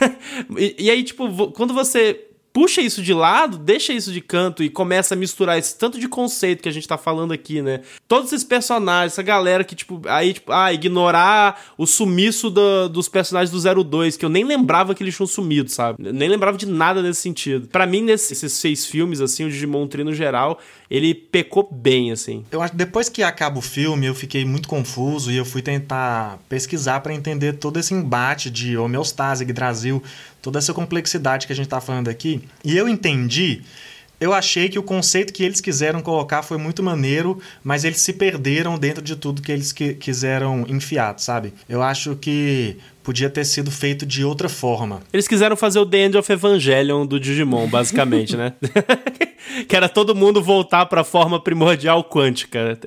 *laughs* e, e aí, tipo, quando você puxa isso de lado, deixa isso de canto e começa a misturar esse tanto de conceito que a gente tá falando aqui, né? Todos esses personagens, essa galera que, tipo, aí, tipo, ah, ignorar o sumiço do, dos personagens do 02, que eu nem lembrava que eles tinham sumido, sabe? nem lembrava de nada nesse sentido. para mim, nesses seis filmes, assim, o Digimon Tree no geral, ele pecou bem, assim. Eu acho que depois que acaba o filme, eu fiquei muito confuso e eu fui tentar pesquisar para entender todo esse embate de homeostase, Yggdrasil, toda essa complexidade que a gente está falando aqui. E eu entendi eu achei que o conceito que eles quiseram colocar foi muito maneiro, mas eles se perderam dentro de tudo que eles que, quiseram enfiar, sabe? Eu acho que podia ter sido feito de outra forma. Eles quiseram fazer o The End of Evangelion do Digimon, basicamente, né? *laughs* que era todo mundo voltar para a forma primordial quântica.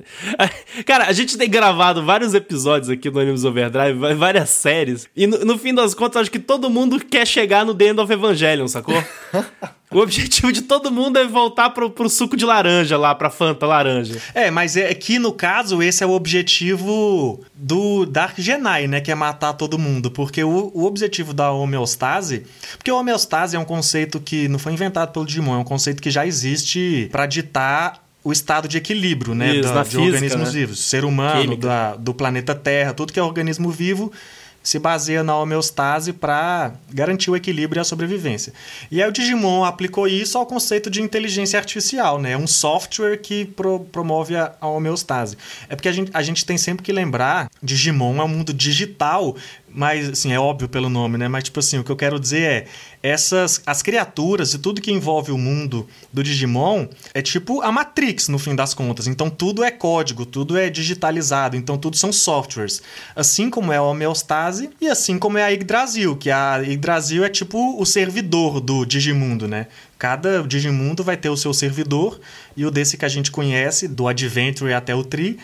Cara, a gente tem gravado vários episódios aqui no Animes Overdrive, várias séries, e no, no fim das contas, acho que todo mundo quer chegar no The End of Evangelion, sacou? *laughs* O objetivo de todo mundo é voltar pro, pro suco de laranja lá, pra Fanta laranja. É, mas é que no caso esse é o objetivo do Dark Genai, né? Que é matar todo mundo. Porque o, o objetivo da homeostase. Porque a homeostase é um conceito que não foi inventado pelo Digimon, é um conceito que já existe para ditar o estado de equilíbrio, né? Isso, da, de física, organismos né? vivos. Ser humano, da, do planeta Terra, tudo que é organismo vivo se baseia na homeostase para garantir o equilíbrio e a sobrevivência. E aí o Digimon aplicou isso ao conceito de inteligência artificial, né? É um software que pro, promove a, a, homeostase. É porque a gente, a gente tem sempre que lembrar, Digimon é um mundo digital mas, assim, é óbvio pelo nome, né? Mas, tipo assim, o que eu quero dizer é... Essas... As criaturas e tudo que envolve o mundo do Digimon é tipo a Matrix, no fim das contas. Então, tudo é código, tudo é digitalizado. Então, tudo são softwares. Assim como é a homeostase e assim como é a Yggdrasil, que a Yggdrasil é tipo o servidor do Digimundo, né? Cada Digimundo vai ter o seu servidor e o desse que a gente conhece, do Adventure até o Tri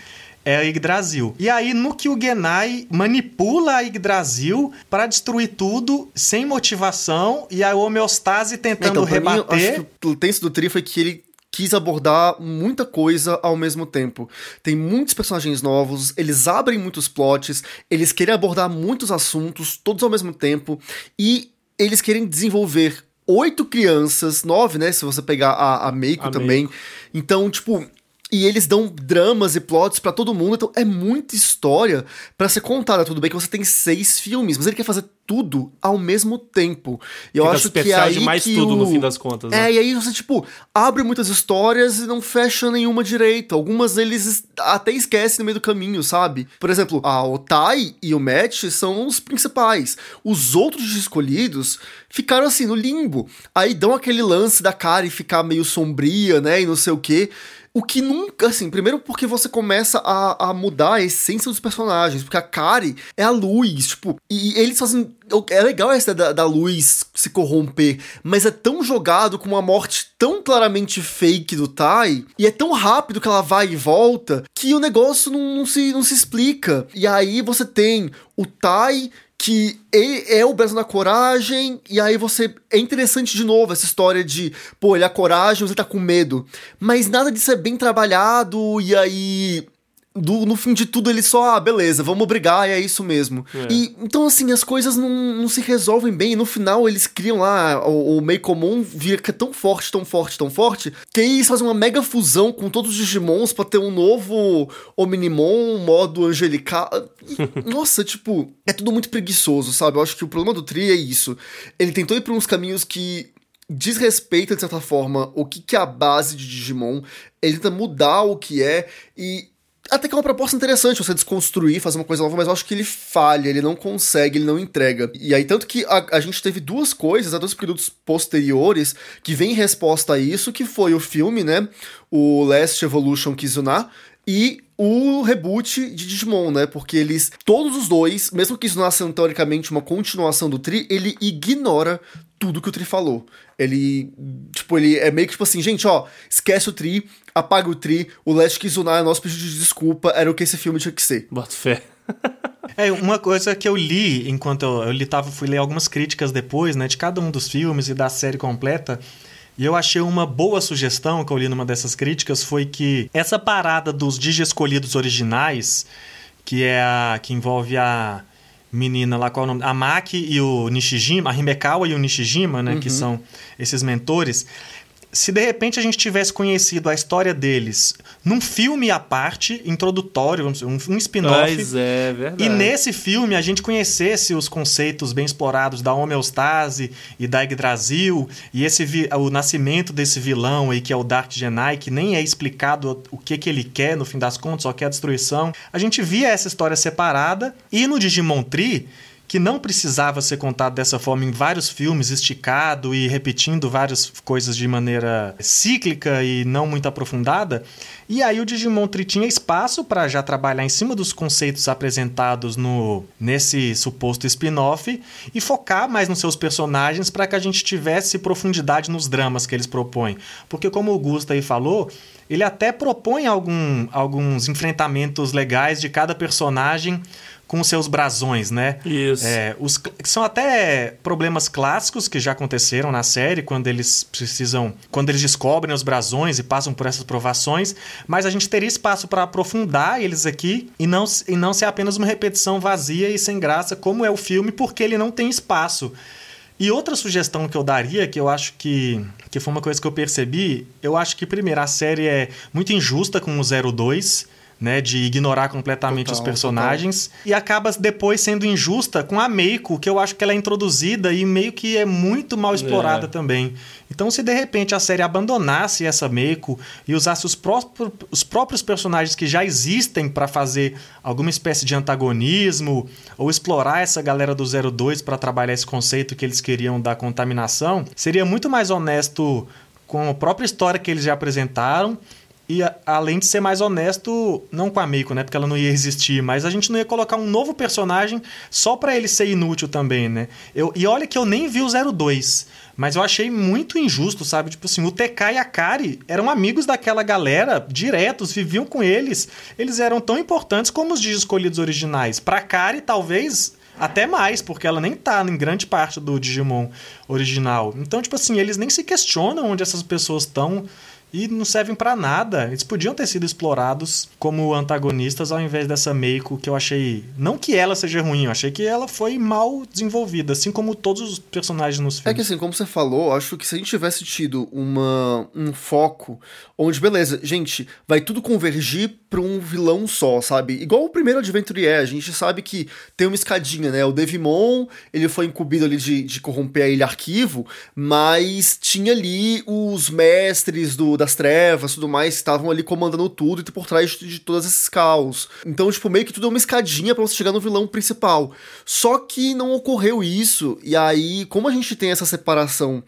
é a Yggdrasil. E aí, no que o Genai manipula a Yggdrasil para destruir tudo sem motivação e a homeostase tentando então, rebater. Mim, acho que o tenso do Tri foi que ele quis abordar muita coisa ao mesmo tempo. Tem muitos personagens novos, eles abrem muitos plots, eles querem abordar muitos assuntos, todos ao mesmo tempo, e eles querem desenvolver oito crianças, nove, né? Se você pegar a, a Meiko a também. Meiko. Então, tipo, e eles dão dramas e plots para todo mundo, então é muita história para ser contada. Tudo bem que você tem seis filmes, mas ele quer fazer tudo ao mesmo tempo. E eu Fica acho que é aí demais que tudo o... no fim das contas. Né? É, e aí você tipo abre muitas histórias e não fecha nenhuma direito. Algumas eles até esquecem no meio do caminho, sabe? Por exemplo, a Otai e o Matt são os principais. Os outros escolhidos ficaram assim no limbo. Aí dão aquele lance da cara e ficar meio sombria, né, e não sei o quê. O que nunca, assim, primeiro porque você começa a, a mudar a essência dos personagens, porque a Kari é a luz, tipo, e eles fazem. É legal essa da, da luz se corromper, mas é tão jogado com uma morte tão claramente fake do Tai, e é tão rápido que ela vai e volta, que o negócio não, não se, não se explica. E aí você tem o Tai que é o Brasil da coragem, e aí você. É interessante de novo essa história de, pô, ele é a coragem, ele tá com medo. Mas nada disso é bem trabalhado, e aí do, no fim de tudo ele só, ah, beleza, vamos brigar e é isso mesmo. É. E então, assim, as coisas não, não se resolvem bem. E no final eles criam lá o, o meio comum, fica tão forte, tão forte, tão forte, que aí eles fazem uma mega fusão com todos os Digimons pra ter um novo Omnimon, modo angelical. E, *laughs* nossa, tipo, é tudo muito preguiçoso, sabe? Eu acho que o problema do Tri é isso. Ele tentou ir por uns caminhos que desrespeita, de certa forma, o que, que é a base de Digimon. Ele tenta mudar o que é e até que é uma proposta interessante você desconstruir, fazer uma coisa nova, mas eu acho que ele falha, ele não consegue, ele não entrega. E aí, tanto que a, a gente teve duas coisas, dois períodos posteriores, que vem em resposta a isso, que foi o filme, né? O Last Evolution Kizuna, e o reboot de Digimon, né? Porque eles, todos os dois, mesmo que isso não sendo teoricamente uma continuação do Tri, ele ignora tudo que o Tri falou. Ele, tipo, ele é meio que tipo assim, gente, ó, esquece o Tri, apaga o Tri, o Last Kizuna é nosso pedido de desculpa, era o que esse filme tinha que ser. Bota fé. *laughs* é, uma coisa que eu li enquanto eu, eu li, tava, fui ler algumas críticas depois, né, de cada um dos filmes e da série completa. E eu achei uma boa sugestão que eu li numa dessas críticas foi que essa parada dos Digi escolhidos originais, que é a que envolve a menina lá, qual é o nome? A Maki e o Nishijima, a Himekawa e o Nishijima, né, uhum. que são esses mentores se de repente a gente tivesse conhecido a história deles num filme à parte, introdutório, um, um spin-off. Pois é, verdade. E nesse filme a gente conhecesse os conceitos bem explorados da homeostase e da Yggdrasil, e esse o nascimento desse vilão aí que é o Dark Genai, que nem é explicado o que, que ele quer no fim das contas, só quer a destruição. A gente via essa história separada, e no Digimon Tree que não precisava ser contado dessa forma em vários filmes, esticado e repetindo várias coisas de maneira cíclica e não muito aprofundada. E aí o Digimon Tree tinha espaço para já trabalhar em cima dos conceitos apresentados no nesse suposto spin-off e focar mais nos seus personagens para que a gente tivesse profundidade nos dramas que eles propõem. Porque como o Gusta aí falou, ele até propõe algum, alguns enfrentamentos legais de cada personagem com seus brasões, né? Isso. É, os, são até problemas clássicos que já aconteceram na série, quando eles precisam. Quando eles descobrem os brasões e passam por essas provações, mas a gente teria espaço para aprofundar eles aqui e não, e não ser apenas uma repetição vazia e sem graça, como é o filme, porque ele não tem espaço. E outra sugestão que eu daria, que eu acho que, que foi uma coisa que eu percebi, eu acho que, primeiro, a série é muito injusta com o 02 né, de ignorar completamente total, os personagens total. e acaba depois sendo injusta com a Meiko, que eu acho que ela é introduzida e meio que é muito mal explorada é. também. Então, se de repente a série abandonasse essa Meiko e usasse os, próprios, os próprios personagens que já existem para fazer alguma espécie de antagonismo ou explorar essa galera do 02 para trabalhar esse conceito que eles queriam da contaminação, seria muito mais honesto com a própria história que eles já apresentaram e a, além de ser mais honesto, não com a Meiko, né? Porque ela não ia existir, mas a gente não ia colocar um novo personagem só para ele ser inútil também, né? Eu, e olha que eu nem vi o 02, mas eu achei muito injusto, sabe? Tipo assim, o TK e a Kari eram amigos daquela galera, diretos, viviam com eles. Eles eram tão importantes como os dias escolhidos originais. Pra Kari, talvez até mais, porque ela nem tá em grande parte do Digimon original. Então, tipo assim, eles nem se questionam onde essas pessoas estão e não servem para nada. Eles podiam ter sido explorados como antagonistas ao invés dessa Meiko que eu achei, não que ela seja ruim, eu achei que ela foi mal desenvolvida, assim como todos os personagens nos filmes. É que assim, como você falou, acho que se a gente tivesse tido uma um foco onde beleza, gente, vai tudo convergir para um vilão só, sabe? Igual o primeiro Adventure é, a gente sabe que tem uma escadinha, né? O Devimon, ele foi incumbido ali de, de corromper a ilha arquivo, mas tinha ali os mestres do das trevas tudo mais, estavam ali comandando tudo e por trás de, de todos esses caos. Então, tipo, meio que tudo é uma escadinha para você chegar no vilão principal. Só que não ocorreu isso, e aí, como a gente tem essa separação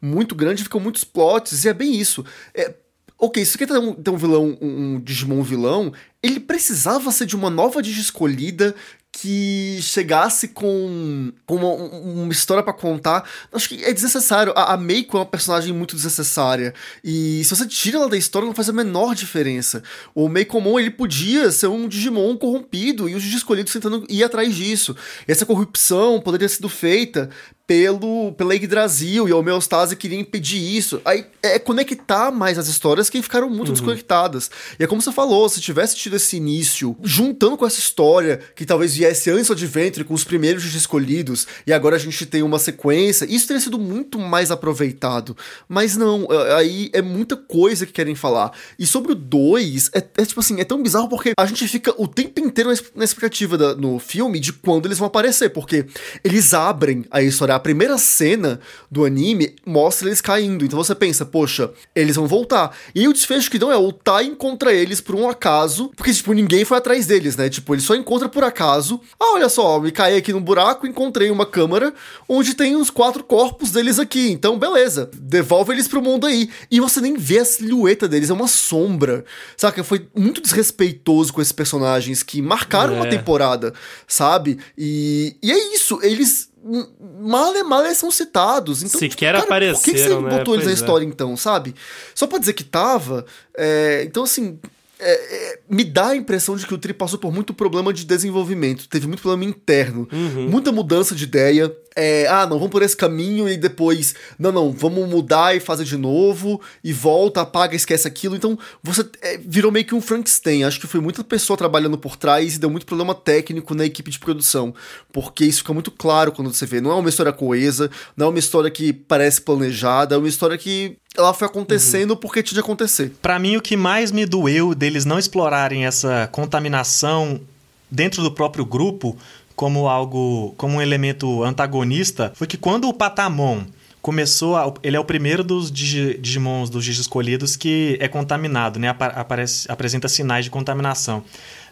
muito grande, ficam muitos plots, e é bem isso. É, ok, se você quer ter um, ter um vilão, um, um Digimon vilão, ele precisava ser de uma nova Digi escolhida que chegasse com, com uma, uma história para contar. Acho que é desnecessário. A, a Meiko é uma personagem muito desnecessária. E se você tira ela da história, não faz a menor diferença. O Meikomon, ele podia ser um Digimon corrompido e os escolhidos tentando ir atrás disso. E essa corrupção poderia ter sido feita pelo, pela Yggdrasil e a homeostase queria impedir isso. Aí é conectar mais as histórias que ficaram muito uhum. desconectadas. E é como você falou, se tivesse tido esse início, juntando com essa história que talvez viesse antes do Adventure, com os primeiros escolhidos, e agora a gente tem uma sequência, isso teria sido muito mais aproveitado. Mas não, aí é muita coisa que querem falar. E sobre o 2, é, é, tipo assim, é tão bizarro porque a gente fica o tempo inteiro na expectativa da, no filme de quando eles vão aparecer, porque eles abrem a história a primeira cena do anime mostra eles caindo. Então você pensa, poxa, eles vão voltar. E o desfecho que dão é o Tai encontra eles por um acaso, porque, tipo, ninguém foi atrás deles, né? Tipo, ele só encontra por acaso. Ah, olha só, me caí aqui num buraco, encontrei uma câmara onde tem os quatro corpos deles aqui. Então, beleza, devolve eles pro mundo aí. E você nem vê a silhueta deles, é uma sombra. Saca? Foi muito desrespeitoso com esses personagens que marcaram é. uma temporada, sabe? E, e é isso, eles mal mal eles são citados. Então, Sequer tipo, apareceram, Por que, que você né? botou eles na é. história então, sabe? Só pra dizer que tava. É, então, assim, é, é, me dá a impressão de que o Tri passou por muito problema de desenvolvimento, teve muito problema interno, uhum. muita mudança de ideia. É, ah, não, vamos por esse caminho e depois, não, não, vamos mudar e fazer de novo, e volta, apaga, esquece aquilo. Então, você é, virou meio que um Frankenstein. Acho que foi muita pessoa trabalhando por trás e deu muito problema técnico na equipe de produção, porque isso fica muito claro quando você vê. Não é uma história coesa, não é uma história que parece planejada, é uma história que ela foi acontecendo uhum. porque tinha de acontecer. Para mim, o que mais me doeu deles não explorarem essa contaminação dentro do próprio grupo como algo, como um elemento antagonista, foi que quando o Patamon começou a, ele é o primeiro dos Digimons dos Digis escolhidos que é contaminado, né? Aparece, apresenta sinais de contaminação.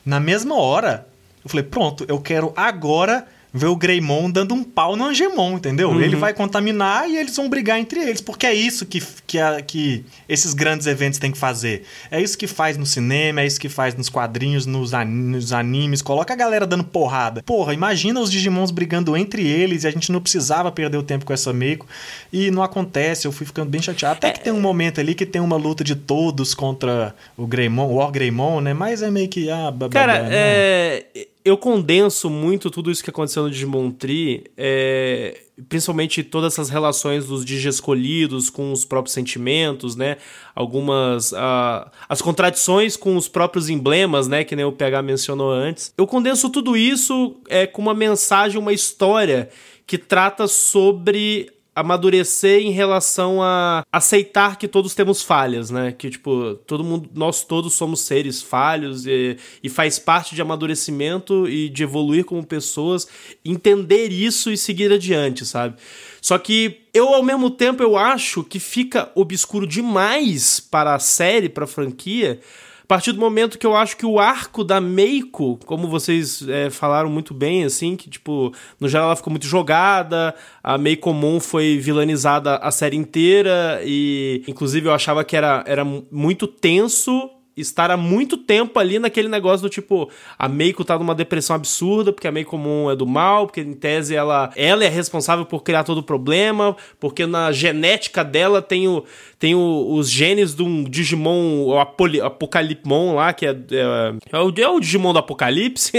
Na mesma hora, eu falei, pronto, eu quero agora ver o Greymon dando um pau no Angemon, entendeu? Uhum. Ele vai contaminar e eles vão brigar entre eles, porque é isso que, que, a, que esses grandes eventos têm que fazer. É isso que faz no cinema, é isso que faz nos quadrinhos, nos, nos animes. Coloca a galera dando porrada. Porra, imagina os Digimons brigando entre eles e a gente não precisava perder o tempo com essa Meiko. E não acontece, eu fui ficando bem chateado. Até que tem um momento ali que tem uma luta de todos contra o Greymon, o War Greymon, né? Mas é meio que. Ah, Cara, né? é eu condenso muito tudo isso que aconteceu no Digimon Tree, é, principalmente todas essas relações dos Digi escolhidos com os próprios sentimentos, né? Algumas. Uh, as contradições com os próprios emblemas, né? Que nem o PH mencionou antes. Eu condenso tudo isso é, com uma mensagem, uma história que trata sobre amadurecer em relação a aceitar que todos temos falhas, né? Que, tipo, todo mundo, nós todos somos seres falhos e, e faz parte de amadurecimento e de evoluir como pessoas, entender isso e seguir adiante, sabe? Só que eu, ao mesmo tempo, eu acho que fica obscuro demais para a série, para a franquia, a partir do momento que eu acho que o arco da Meiko, como vocês é, falaram muito bem, assim, que, tipo, no geral ela ficou muito jogada, a Meiko Mon foi vilanizada a série inteira, e inclusive eu achava que era, era muito tenso estar há muito tempo ali naquele negócio do tipo, a Meiko tá numa depressão absurda, porque a Meiko Moon é do mal, porque em tese ela, ela é responsável por criar todo o problema, porque na genética dela tem, o, tem o, os genes de um Digimon, o Apocalipmon lá, que é, é, é, o, é o Digimon do Apocalipse.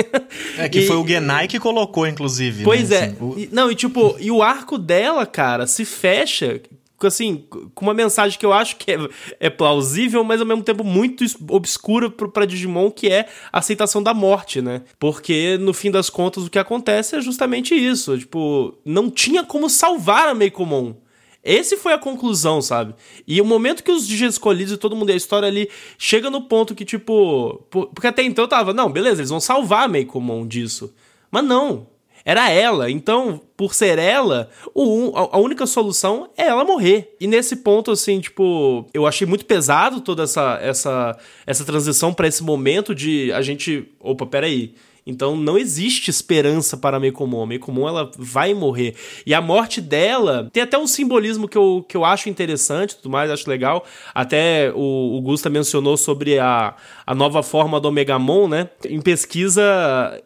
É, que *laughs* e, foi o Genai que colocou, inclusive. Pois né? é. Assim, o... e, não, e tipo, e o arco dela, cara, se fecha assim, com uma mensagem que eu acho que é, é plausível, mas ao mesmo tempo muito obscura para Digimon, que é a aceitação da morte, né? Porque no fim das contas o que acontece é justamente isso, tipo, não tinha como salvar a Meikomon. Esse foi a conclusão, sabe? E o momento que os Digi escolhidos e todo mundo, a história ali, chega no ponto que, tipo. Porque até então eu tava, não, beleza, eles vão salvar a Meikomon disso. Mas não, era ela. Então, por ser ela, o, a única solução é ela morrer. E nesse ponto, assim, tipo, eu achei muito pesado toda essa, essa, essa transição para esse momento de a gente. Opa, peraí. Então não existe esperança para a Meikomo. A Meikomo ela vai morrer. E a morte dela tem até um simbolismo que eu, que eu acho interessante, tudo mais, acho legal. Até o, o Gusta mencionou sobre a, a nova forma do Omegamon, né? Em pesquisa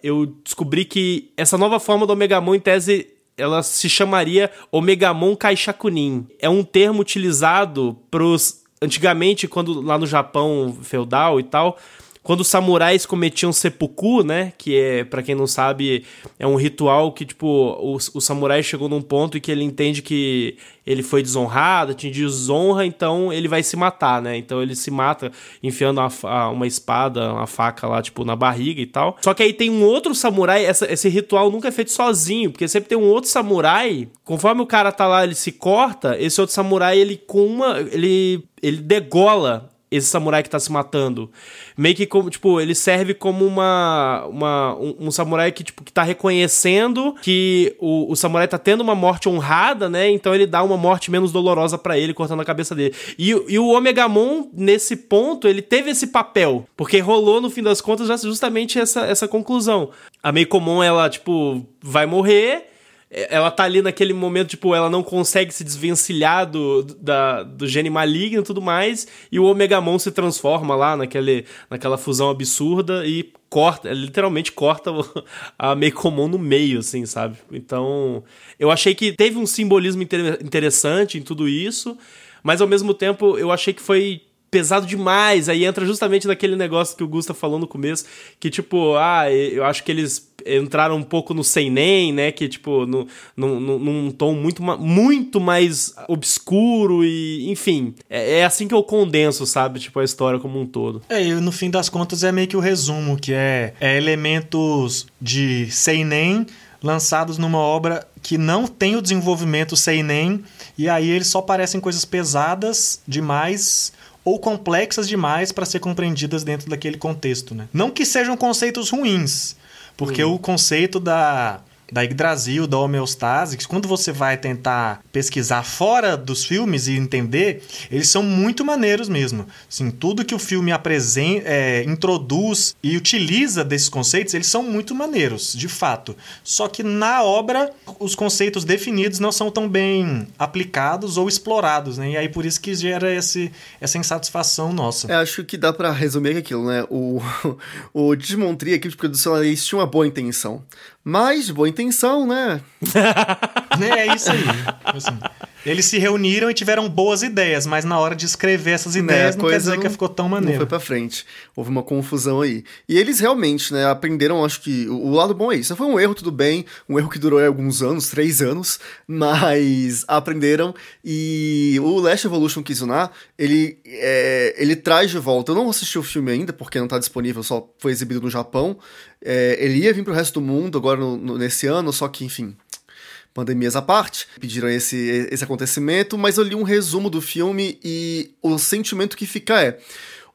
eu descobri que essa nova forma do Omegamon, em tese, ela se chamaria Omegamon Kaishakunin. É um termo utilizado pros antigamente quando lá no Japão feudal e tal, quando os samurais cometiam seppuku, né, que é, para quem não sabe, é um ritual que, tipo, o, o samurai chegou num ponto em que ele entende que ele foi desonrado, te desonra, então ele vai se matar, né? Então ele se mata enfiando uma, uma espada, uma faca lá, tipo, na barriga e tal. Só que aí tem um outro samurai, essa, esse ritual nunca é feito sozinho, porque sempre tem um outro samurai, conforme o cara tá lá, ele se corta, esse outro samurai, ele com uma, ele, ele degola esse samurai que tá se matando. Meio que como, tipo, ele serve como uma, uma um, um, samurai que, tipo, que tá reconhecendo que o, o samurai tá tendo uma morte honrada, né? Então ele dá uma morte menos dolorosa para ele, cortando a cabeça dele. E, e o Omegamon, nesse ponto, ele teve esse papel, porque rolou, no fim das contas, justamente essa, essa conclusão. A Meikomon, ela, tipo, vai morrer ela tá ali naquele momento, tipo, ela não consegue se desvencilhar do, da, do gene maligno e tudo mais, e o Omegamon se transforma lá naquele, naquela fusão absurda e corta, literalmente corta *laughs* a Meikomon no meio, assim, sabe? Então, eu achei que teve um simbolismo interessante em tudo isso, mas ao mesmo tempo eu achei que foi pesado demais. Aí entra justamente naquele negócio que o Gusta falou no começo, que tipo, ah, eu acho que eles entraram um pouco no seinen, né, que tipo, no, no, no, num tom muito, muito mais obscuro e, enfim, é, é, assim que eu condenso, sabe, tipo, a história como um todo. É, e no fim das contas é meio que o resumo, que é, é elementos de seinen lançados numa obra que não tem o desenvolvimento seinen, e aí eles só parecem coisas pesadas demais ou complexas demais para ser compreendidas dentro daquele contexto. Né? Não que sejam conceitos ruins, porque uhum. o conceito da, da Yggdrasil, da homeostase, que quando você vai tentar pesquisar fora dos filmes e entender, eles são muito maneiros mesmo. Assim, tudo que o filme apresenta, é, introduz e utiliza desses conceitos, eles são muito maneiros, de fato. Só que na obra, os conceitos definidos não são tão bem aplicados ou explorados, né? E aí por isso que gera esse, essa insatisfação nossa. É, acho que dá para resumir aquilo, né? O, *laughs* o Digimon Tree, a equipe de produção, eles tinham uma boa intenção. Mas, boa intenção, né? *laughs* é isso aí. Assim, eles se reuniram e tiveram boas ideias, mas na hora de escrever essas né, ideias né, não quer dizer não, que ficou tão maneiro. Não foi pra frente. Houve uma confusão aí. E eles realmente, né, aprenderam, acho que o, o lado bom é isso. Foi um erro, tudo bem. Um erro que durou alguns anos, três anos. Mas aprenderam. E o Last Evolution Kizuna, ele, é, ele traz de volta. Eu não assisti o filme ainda, porque não tá disponível, só foi exibido no Japão. É, ele ia vir pro resto do mundo agora no, no, nesse ano, só que, enfim, pandemias à parte, pediram esse, esse acontecimento, mas eu li um resumo do filme e o sentimento que fica é: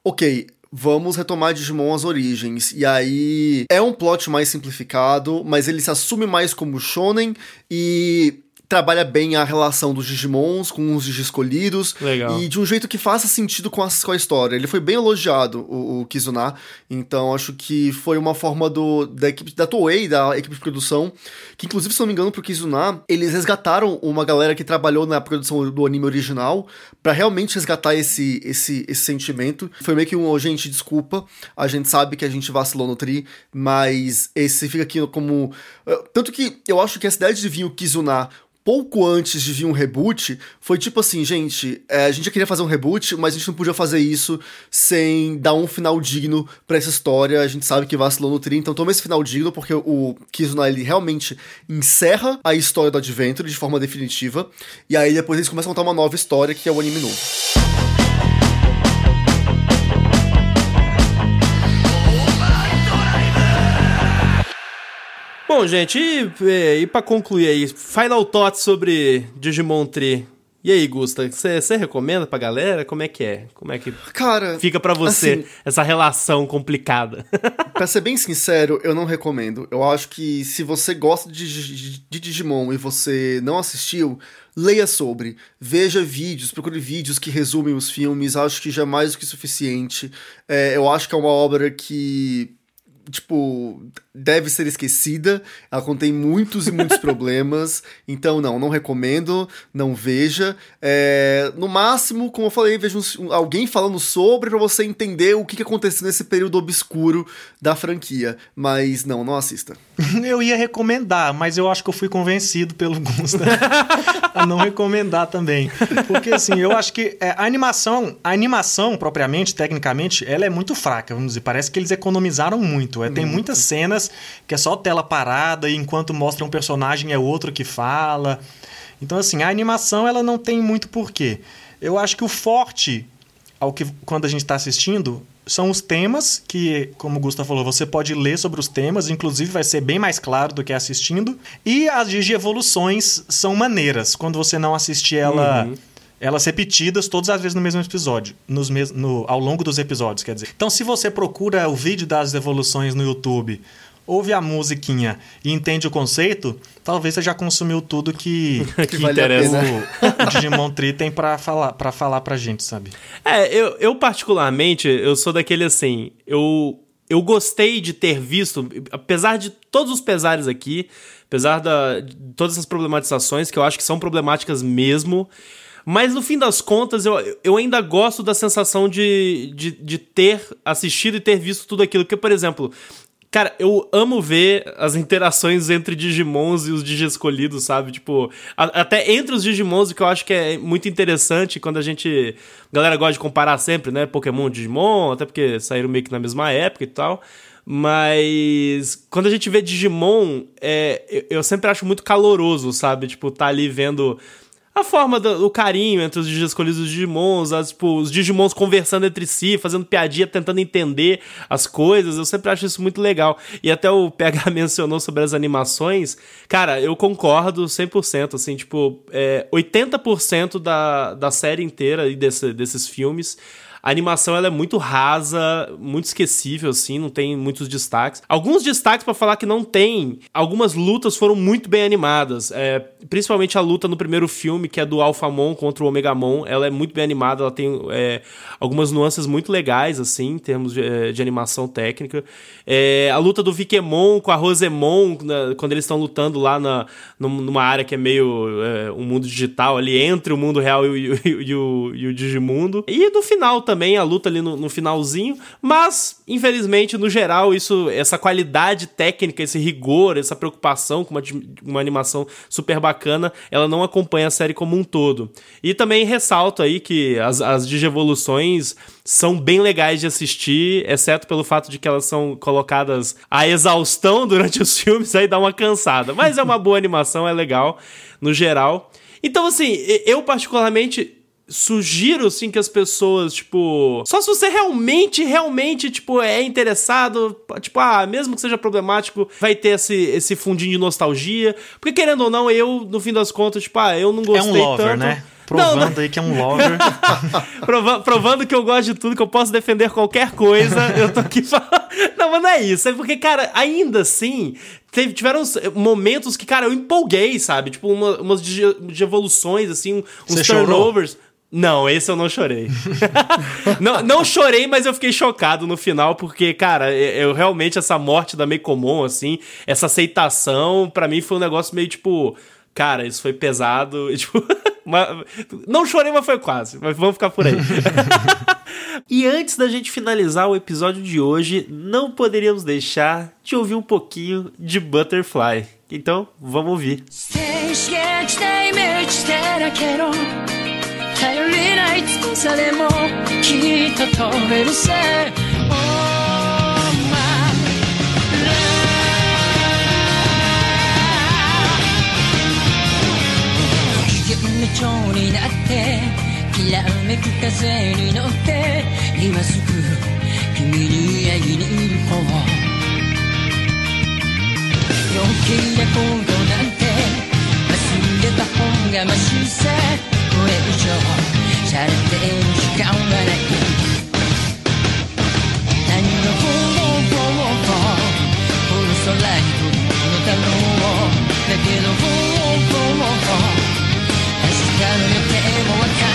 ok, vamos retomar Digimon as origens. E aí é um plot mais simplificado, mas ele se assume mais como shonen e trabalha bem a relação dos Digimons com os escolhidos. Legal. E de um jeito que faça sentido com a, com a história. Ele foi bem elogiado, o, o Kizuna. Então acho que foi uma forma do, da equipe da Toei, da equipe de produção, que inclusive, se não me engano, pro Kizuna, eles resgataram uma galera que trabalhou na produção do anime original para realmente resgatar esse, esse, esse sentimento. Foi meio que um, oh, gente, desculpa, a gente sabe que a gente vacilou no tri, mas esse fica aqui como. Eh, tanto que eu acho que a cidade de vir o Kizuna pouco antes de vir um reboot, foi tipo assim, gente, é, a gente já queria fazer um reboot, mas a gente não podia fazer isso sem dar um final digno para essa história. A gente sabe que vacilou no tri, então toma esse final digno, porque o Kizuna, ele realmente encerra a história do Adventure de forma definitiva, e aí depois eles começam a contar uma nova história, que é o anime novo. Bom, gente, e, e, pra concluir aí, final thoughts sobre Digimon Tree. E aí, Gusta, você recomenda pra galera? Como é que é? Como é que Cara, fica para você assim, essa relação complicada? *laughs* pra ser bem sincero, eu não recomendo. Eu acho que se você gosta de, de, de Digimon e você não assistiu, leia sobre, veja vídeos, procure vídeos que resumem os filmes. Acho que já é mais do que suficiente. É, eu acho que é uma obra que tipo, deve ser esquecida. Ela contém muitos e muitos *laughs* problemas. Então, não, não recomendo, não veja. É, no máximo, como eu falei, veja um, alguém falando sobre para você entender o que, que aconteceu nesse período obscuro da franquia. Mas não, não assista. *laughs* Eu ia recomendar, mas eu acho que eu fui convencido pelo Gusta *laughs* a não recomendar também. Porque assim, eu acho que é, a animação, a animação propriamente, tecnicamente, ela é muito fraca, vamos dizer. Parece que eles economizaram muito. É, tem muitas cenas que é só tela parada e enquanto mostra um personagem é outro que fala. Então assim, a animação ela não tem muito porquê. Eu acho que o forte ao que quando a gente está assistindo são os temas que, como o Gustavo falou, você pode ler sobre os temas, inclusive vai ser bem mais claro do que assistindo. E as evoluções são maneiras, quando você não assistir ela. Uhum elas repetidas todas as vezes no mesmo episódio, nos mes no, ao longo dos episódios, quer dizer. Então, se você procura o vídeo das evoluções no YouTube, ouve a musiquinha e entende o conceito, talvez você já consumiu tudo que, *laughs* que, que interessa. O, o Digimon Tree tem para falar para falar pra gente, sabe? É, eu, eu particularmente, eu sou daquele assim, eu eu gostei de ter visto, apesar de todos os pesares aqui, apesar da, de todas essas problematizações que eu acho que são problemáticas mesmo, mas no fim das contas, eu, eu ainda gosto da sensação de, de, de ter assistido e ter visto tudo aquilo. Porque, por exemplo, Cara, eu amo ver as interações entre Digimons e os Digi escolhidos, sabe? Tipo, a, até entre os Digimons, que eu acho que é muito interessante quando a gente. A galera gosta de comparar sempre, né? Pokémon e Digimon, até porque saíram meio que na mesma época e tal. Mas quando a gente vê Digimon, é, eu, eu sempre acho muito caloroso, sabe? Tipo, tá ali vendo a forma do, carinho entre os escolhidos dos Digimons, as, tipo, os Digimons conversando entre si, fazendo piadinha, tentando entender as coisas. Eu sempre acho isso muito legal. E até o PH *laughs* mencionou sobre as animações. Cara, eu concordo 100%. Assim, tipo, é, 80% da, da série inteira e desse, desses filmes A animação ela é muito rasa, muito esquecível, assim, não tem muitos destaques. Alguns destaques para falar que não tem. Algumas lutas foram muito bem animadas. É, principalmente a luta no primeiro filme, que é do Alphamon contra o Omegamon. Ela é muito bem animada, ela tem é, algumas nuances muito legais, assim, em termos de, é, de animação técnica. É, a luta do Vikemon com a Rosemon, na, quando eles estão lutando lá na, numa área que é meio é, um mundo digital ali, entre o mundo real e, *laughs* e, e, o, e o Digimundo. E do final também, a luta ali no, no finalzinho. Mas, infelizmente, no geral, isso, essa qualidade técnica, esse rigor, essa preocupação com uma, uma animação super bacana, ela não acompanha a série como um todo. E também ressalto aí que as, as digievoluções são bem legais de assistir, exceto pelo fato de que elas são colocadas a exaustão *laughs* durante os filmes, aí dá uma cansada. Mas é uma boa animação, é legal, no geral. Então, assim, eu particularmente sugiro, assim, que as pessoas, tipo... Só se você realmente, realmente, tipo, é interessado, tipo, ah, mesmo que seja problemático, vai ter esse, esse fundinho de nostalgia. Porque, querendo ou não, eu, no fim das contas, tipo, ah, eu não gostei tanto... É um lover, tanto. né? Provando não, não. aí que é um lover. *laughs* Prova provando que eu gosto de tudo, que eu posso defender qualquer coisa. eu tô aqui falando. *laughs* Não, mas não é isso. É porque, cara, ainda assim, teve, tiveram momentos que, cara, eu empolguei, sabe? Tipo, uma, umas de, de evoluções, assim, uns Você turnovers. Chorou? Não, esse eu não chorei. *laughs* não, não chorei, mas eu fiquei chocado no final, porque, cara, eu realmente, essa morte da Meikomon, assim, essa aceitação, para mim foi um negócio meio tipo. Cara, isso foi pesado. *laughs* E, tipo, não chorei, mas foi quase. Mas vamos ficar por aí. *laughs* e antes da gente finalizar o episódio de hoje, não poderíamos deixar de ouvir um pouquinho de Butterfly. Então, vamos ouvir. 頼りない翼でもきっと飛べるさ Oh 蝶になってきらめく風に乗って今すぐ君に会いに行こう余計なことなんて忘れた方がましさこれ以上されてる時間はない何のフォーフォーフォー降る空に降るこの太郎だけどフォーフォーフォー明日の予定もわから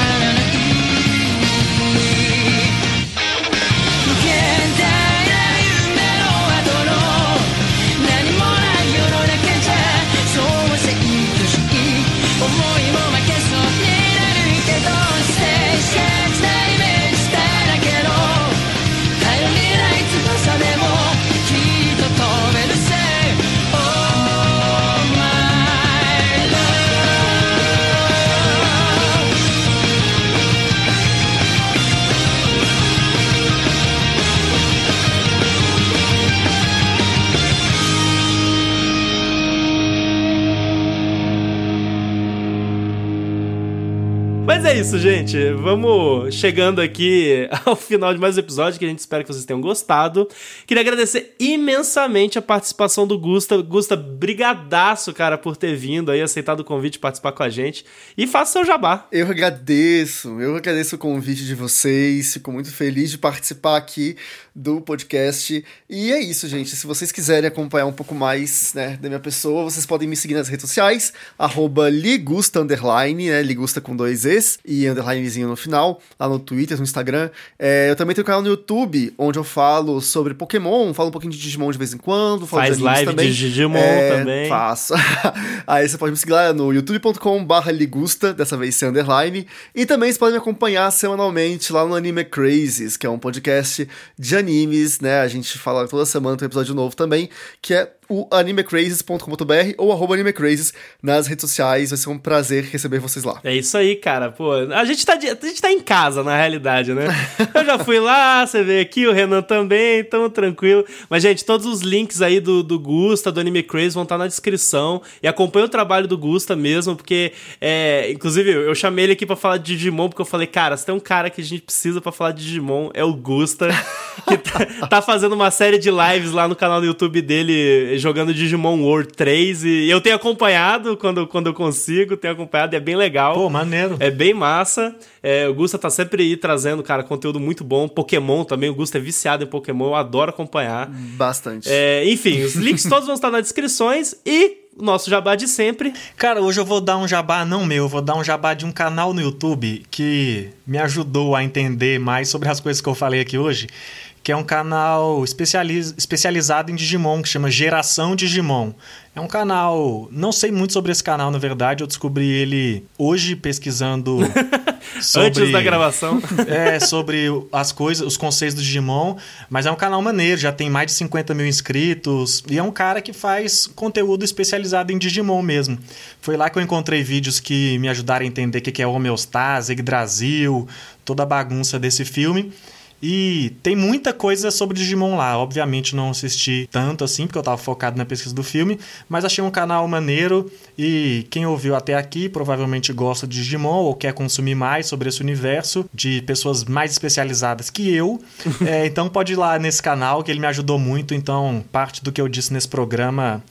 Mas é isso, gente. Vamos chegando aqui *laughs* ao final de mais um episódio, que a gente espera que vocês tenham gostado. Queria agradecer imensamente a participação do Gusta. Gusta, brigadaço, cara, por ter vindo aí, aceitado o convite de participar com a gente. E faça seu jabá. Eu agradeço, eu agradeço o convite de vocês. Fico muito feliz de participar aqui do podcast. E é isso, gente. Se vocês quiserem acompanhar um pouco mais né, da minha pessoa, vocês podem me seguir nas redes sociais, arroba ligusta, né, ligusta com dois Es, e underlinezinho no final, lá no Twitter, no Instagram. É, eu também tenho um canal no YouTube, onde eu falo sobre Pokémon, falo um pouquinho de Digimon de vez em quando, falo Faz de live também. de Digimon é, também. Faço. *laughs* Aí você pode me seguir lá no youtube.com barra ligusta, dessa vez sem underline, e também você pode me acompanhar semanalmente lá no Anime Crazes, que é um podcast de anime animes, né? A gente fala toda semana tem um episódio novo também, que é o animecrazes.com.br ou arroba animecrazes nas redes sociais. Vai ser um prazer receber vocês lá. É isso aí, cara. Pô, a gente tá, a gente tá em casa, na realidade, né? *laughs* Eu já fui lá, você veio aqui, o Renan também, tamo tranquilo. Mas, gente, todos os links aí do, do Gusta, do Anime Craze, vão estar tá na descrição. E acompanha o trabalho do Gusta mesmo, porque, é, inclusive, eu chamei ele aqui pra falar de Digimon, porque eu falei, cara, se tem um cara que a gente precisa pra falar de Digimon, é o Gusta, que tá, *laughs* tá fazendo uma série de lives lá no canal do YouTube dele jogando Digimon World 3 e eu tenho acompanhado quando, quando eu consigo, tenho acompanhado, é bem legal. Pô, maneiro. É bem massa. É, o Gusta tá sempre aí trazendo, cara, conteúdo muito bom. Pokémon também, o Gusta é viciado em Pokémon, eu adoro acompanhar. Bastante. É, enfim, os links todos vão estar nas descrições e o nosso jabá de sempre. Cara, hoje eu vou dar um jabá não meu, eu vou dar um jabá de um canal no YouTube que me ajudou a entender mais sobre as coisas que eu falei aqui hoje que é um canal especializ... especializado em Digimon, que chama Geração Digimon. É um canal. Não sei muito sobre esse canal, na verdade. Eu descobri ele hoje pesquisando. *laughs* sobre, Antes da gravação. *laughs* É, sobre as coisas, os conceitos do Digimon. Mas é um canal maneiro, já tem mais de 50 mil inscritos. E é um cara que faz conteúdo especializado em Digimon mesmo. Foi lá que eu encontrei vídeos que me ajudaram a entender o que é homeostase, Yggdrasil, toda a bagunça desse filme. E tem muita coisa sobre Digimon lá. Obviamente não assisti tanto assim, porque eu tava focado na pesquisa do filme, mas achei um canal maneiro e quem ouviu até aqui provavelmente gosta de Digimon ou quer consumir mais sobre esse universo de pessoas mais especializadas que eu. *laughs* é, então pode ir lá nesse canal que ele me ajudou muito. Então, parte do que eu disse nesse programa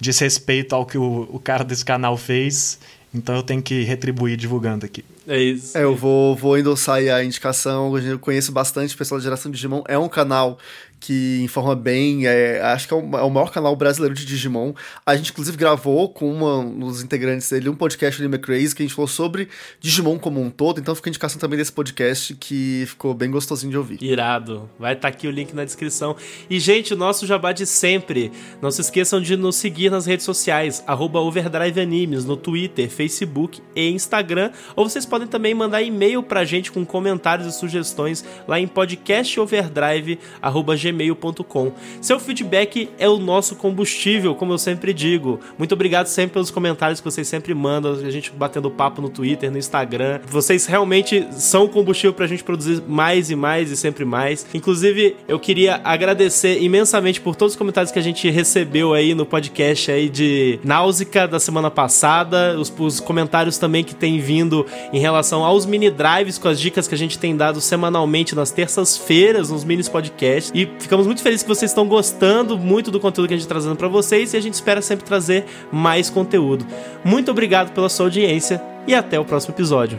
diz respeito ao que o, o cara desse canal fez. Então eu tenho que retribuir divulgando aqui. É isso. É, eu vou, vou endossar a indicação. Eu conheço bastante o pessoal da Geração Digimon. É um canal que informa bem. É, acho que é o, é o, maior canal brasileiro de Digimon. A gente, inclusive, gravou com uma, um dos integrantes dele um podcast do Crazy que a gente falou sobre Digimon como um todo. Então fica a indicação também desse podcast que ficou bem gostosinho de ouvir. Irado. Vai estar tá aqui o link na descrição. E, gente, o nosso jabá de sempre. Não se esqueçam de nos seguir nas redes sociais, Overdrive Animes, no Twitter, Facebook e Instagram. Ou vocês podem também mandar e-mail pra gente com comentários e sugestões lá em podcastoverdrive.gmail.com gmail.com. Seu feedback é o nosso combustível, como eu sempre digo. Muito obrigado sempre pelos comentários que vocês sempre mandam, a gente batendo papo no Twitter, no Instagram. Vocês realmente são o combustível pra gente produzir mais e mais e sempre mais. Inclusive, eu queria agradecer imensamente por todos os comentários que a gente recebeu aí no podcast aí de Náusica da semana passada, os, os comentários também que tem vindo em relação aos mini drives com as dicas que a gente tem dado semanalmente nas terças-feiras nos minis podcasts e ficamos muito felizes que vocês estão gostando muito do conteúdo que a gente está trazendo para vocês e a gente espera sempre trazer mais conteúdo. Muito obrigado pela sua audiência e até o próximo episódio.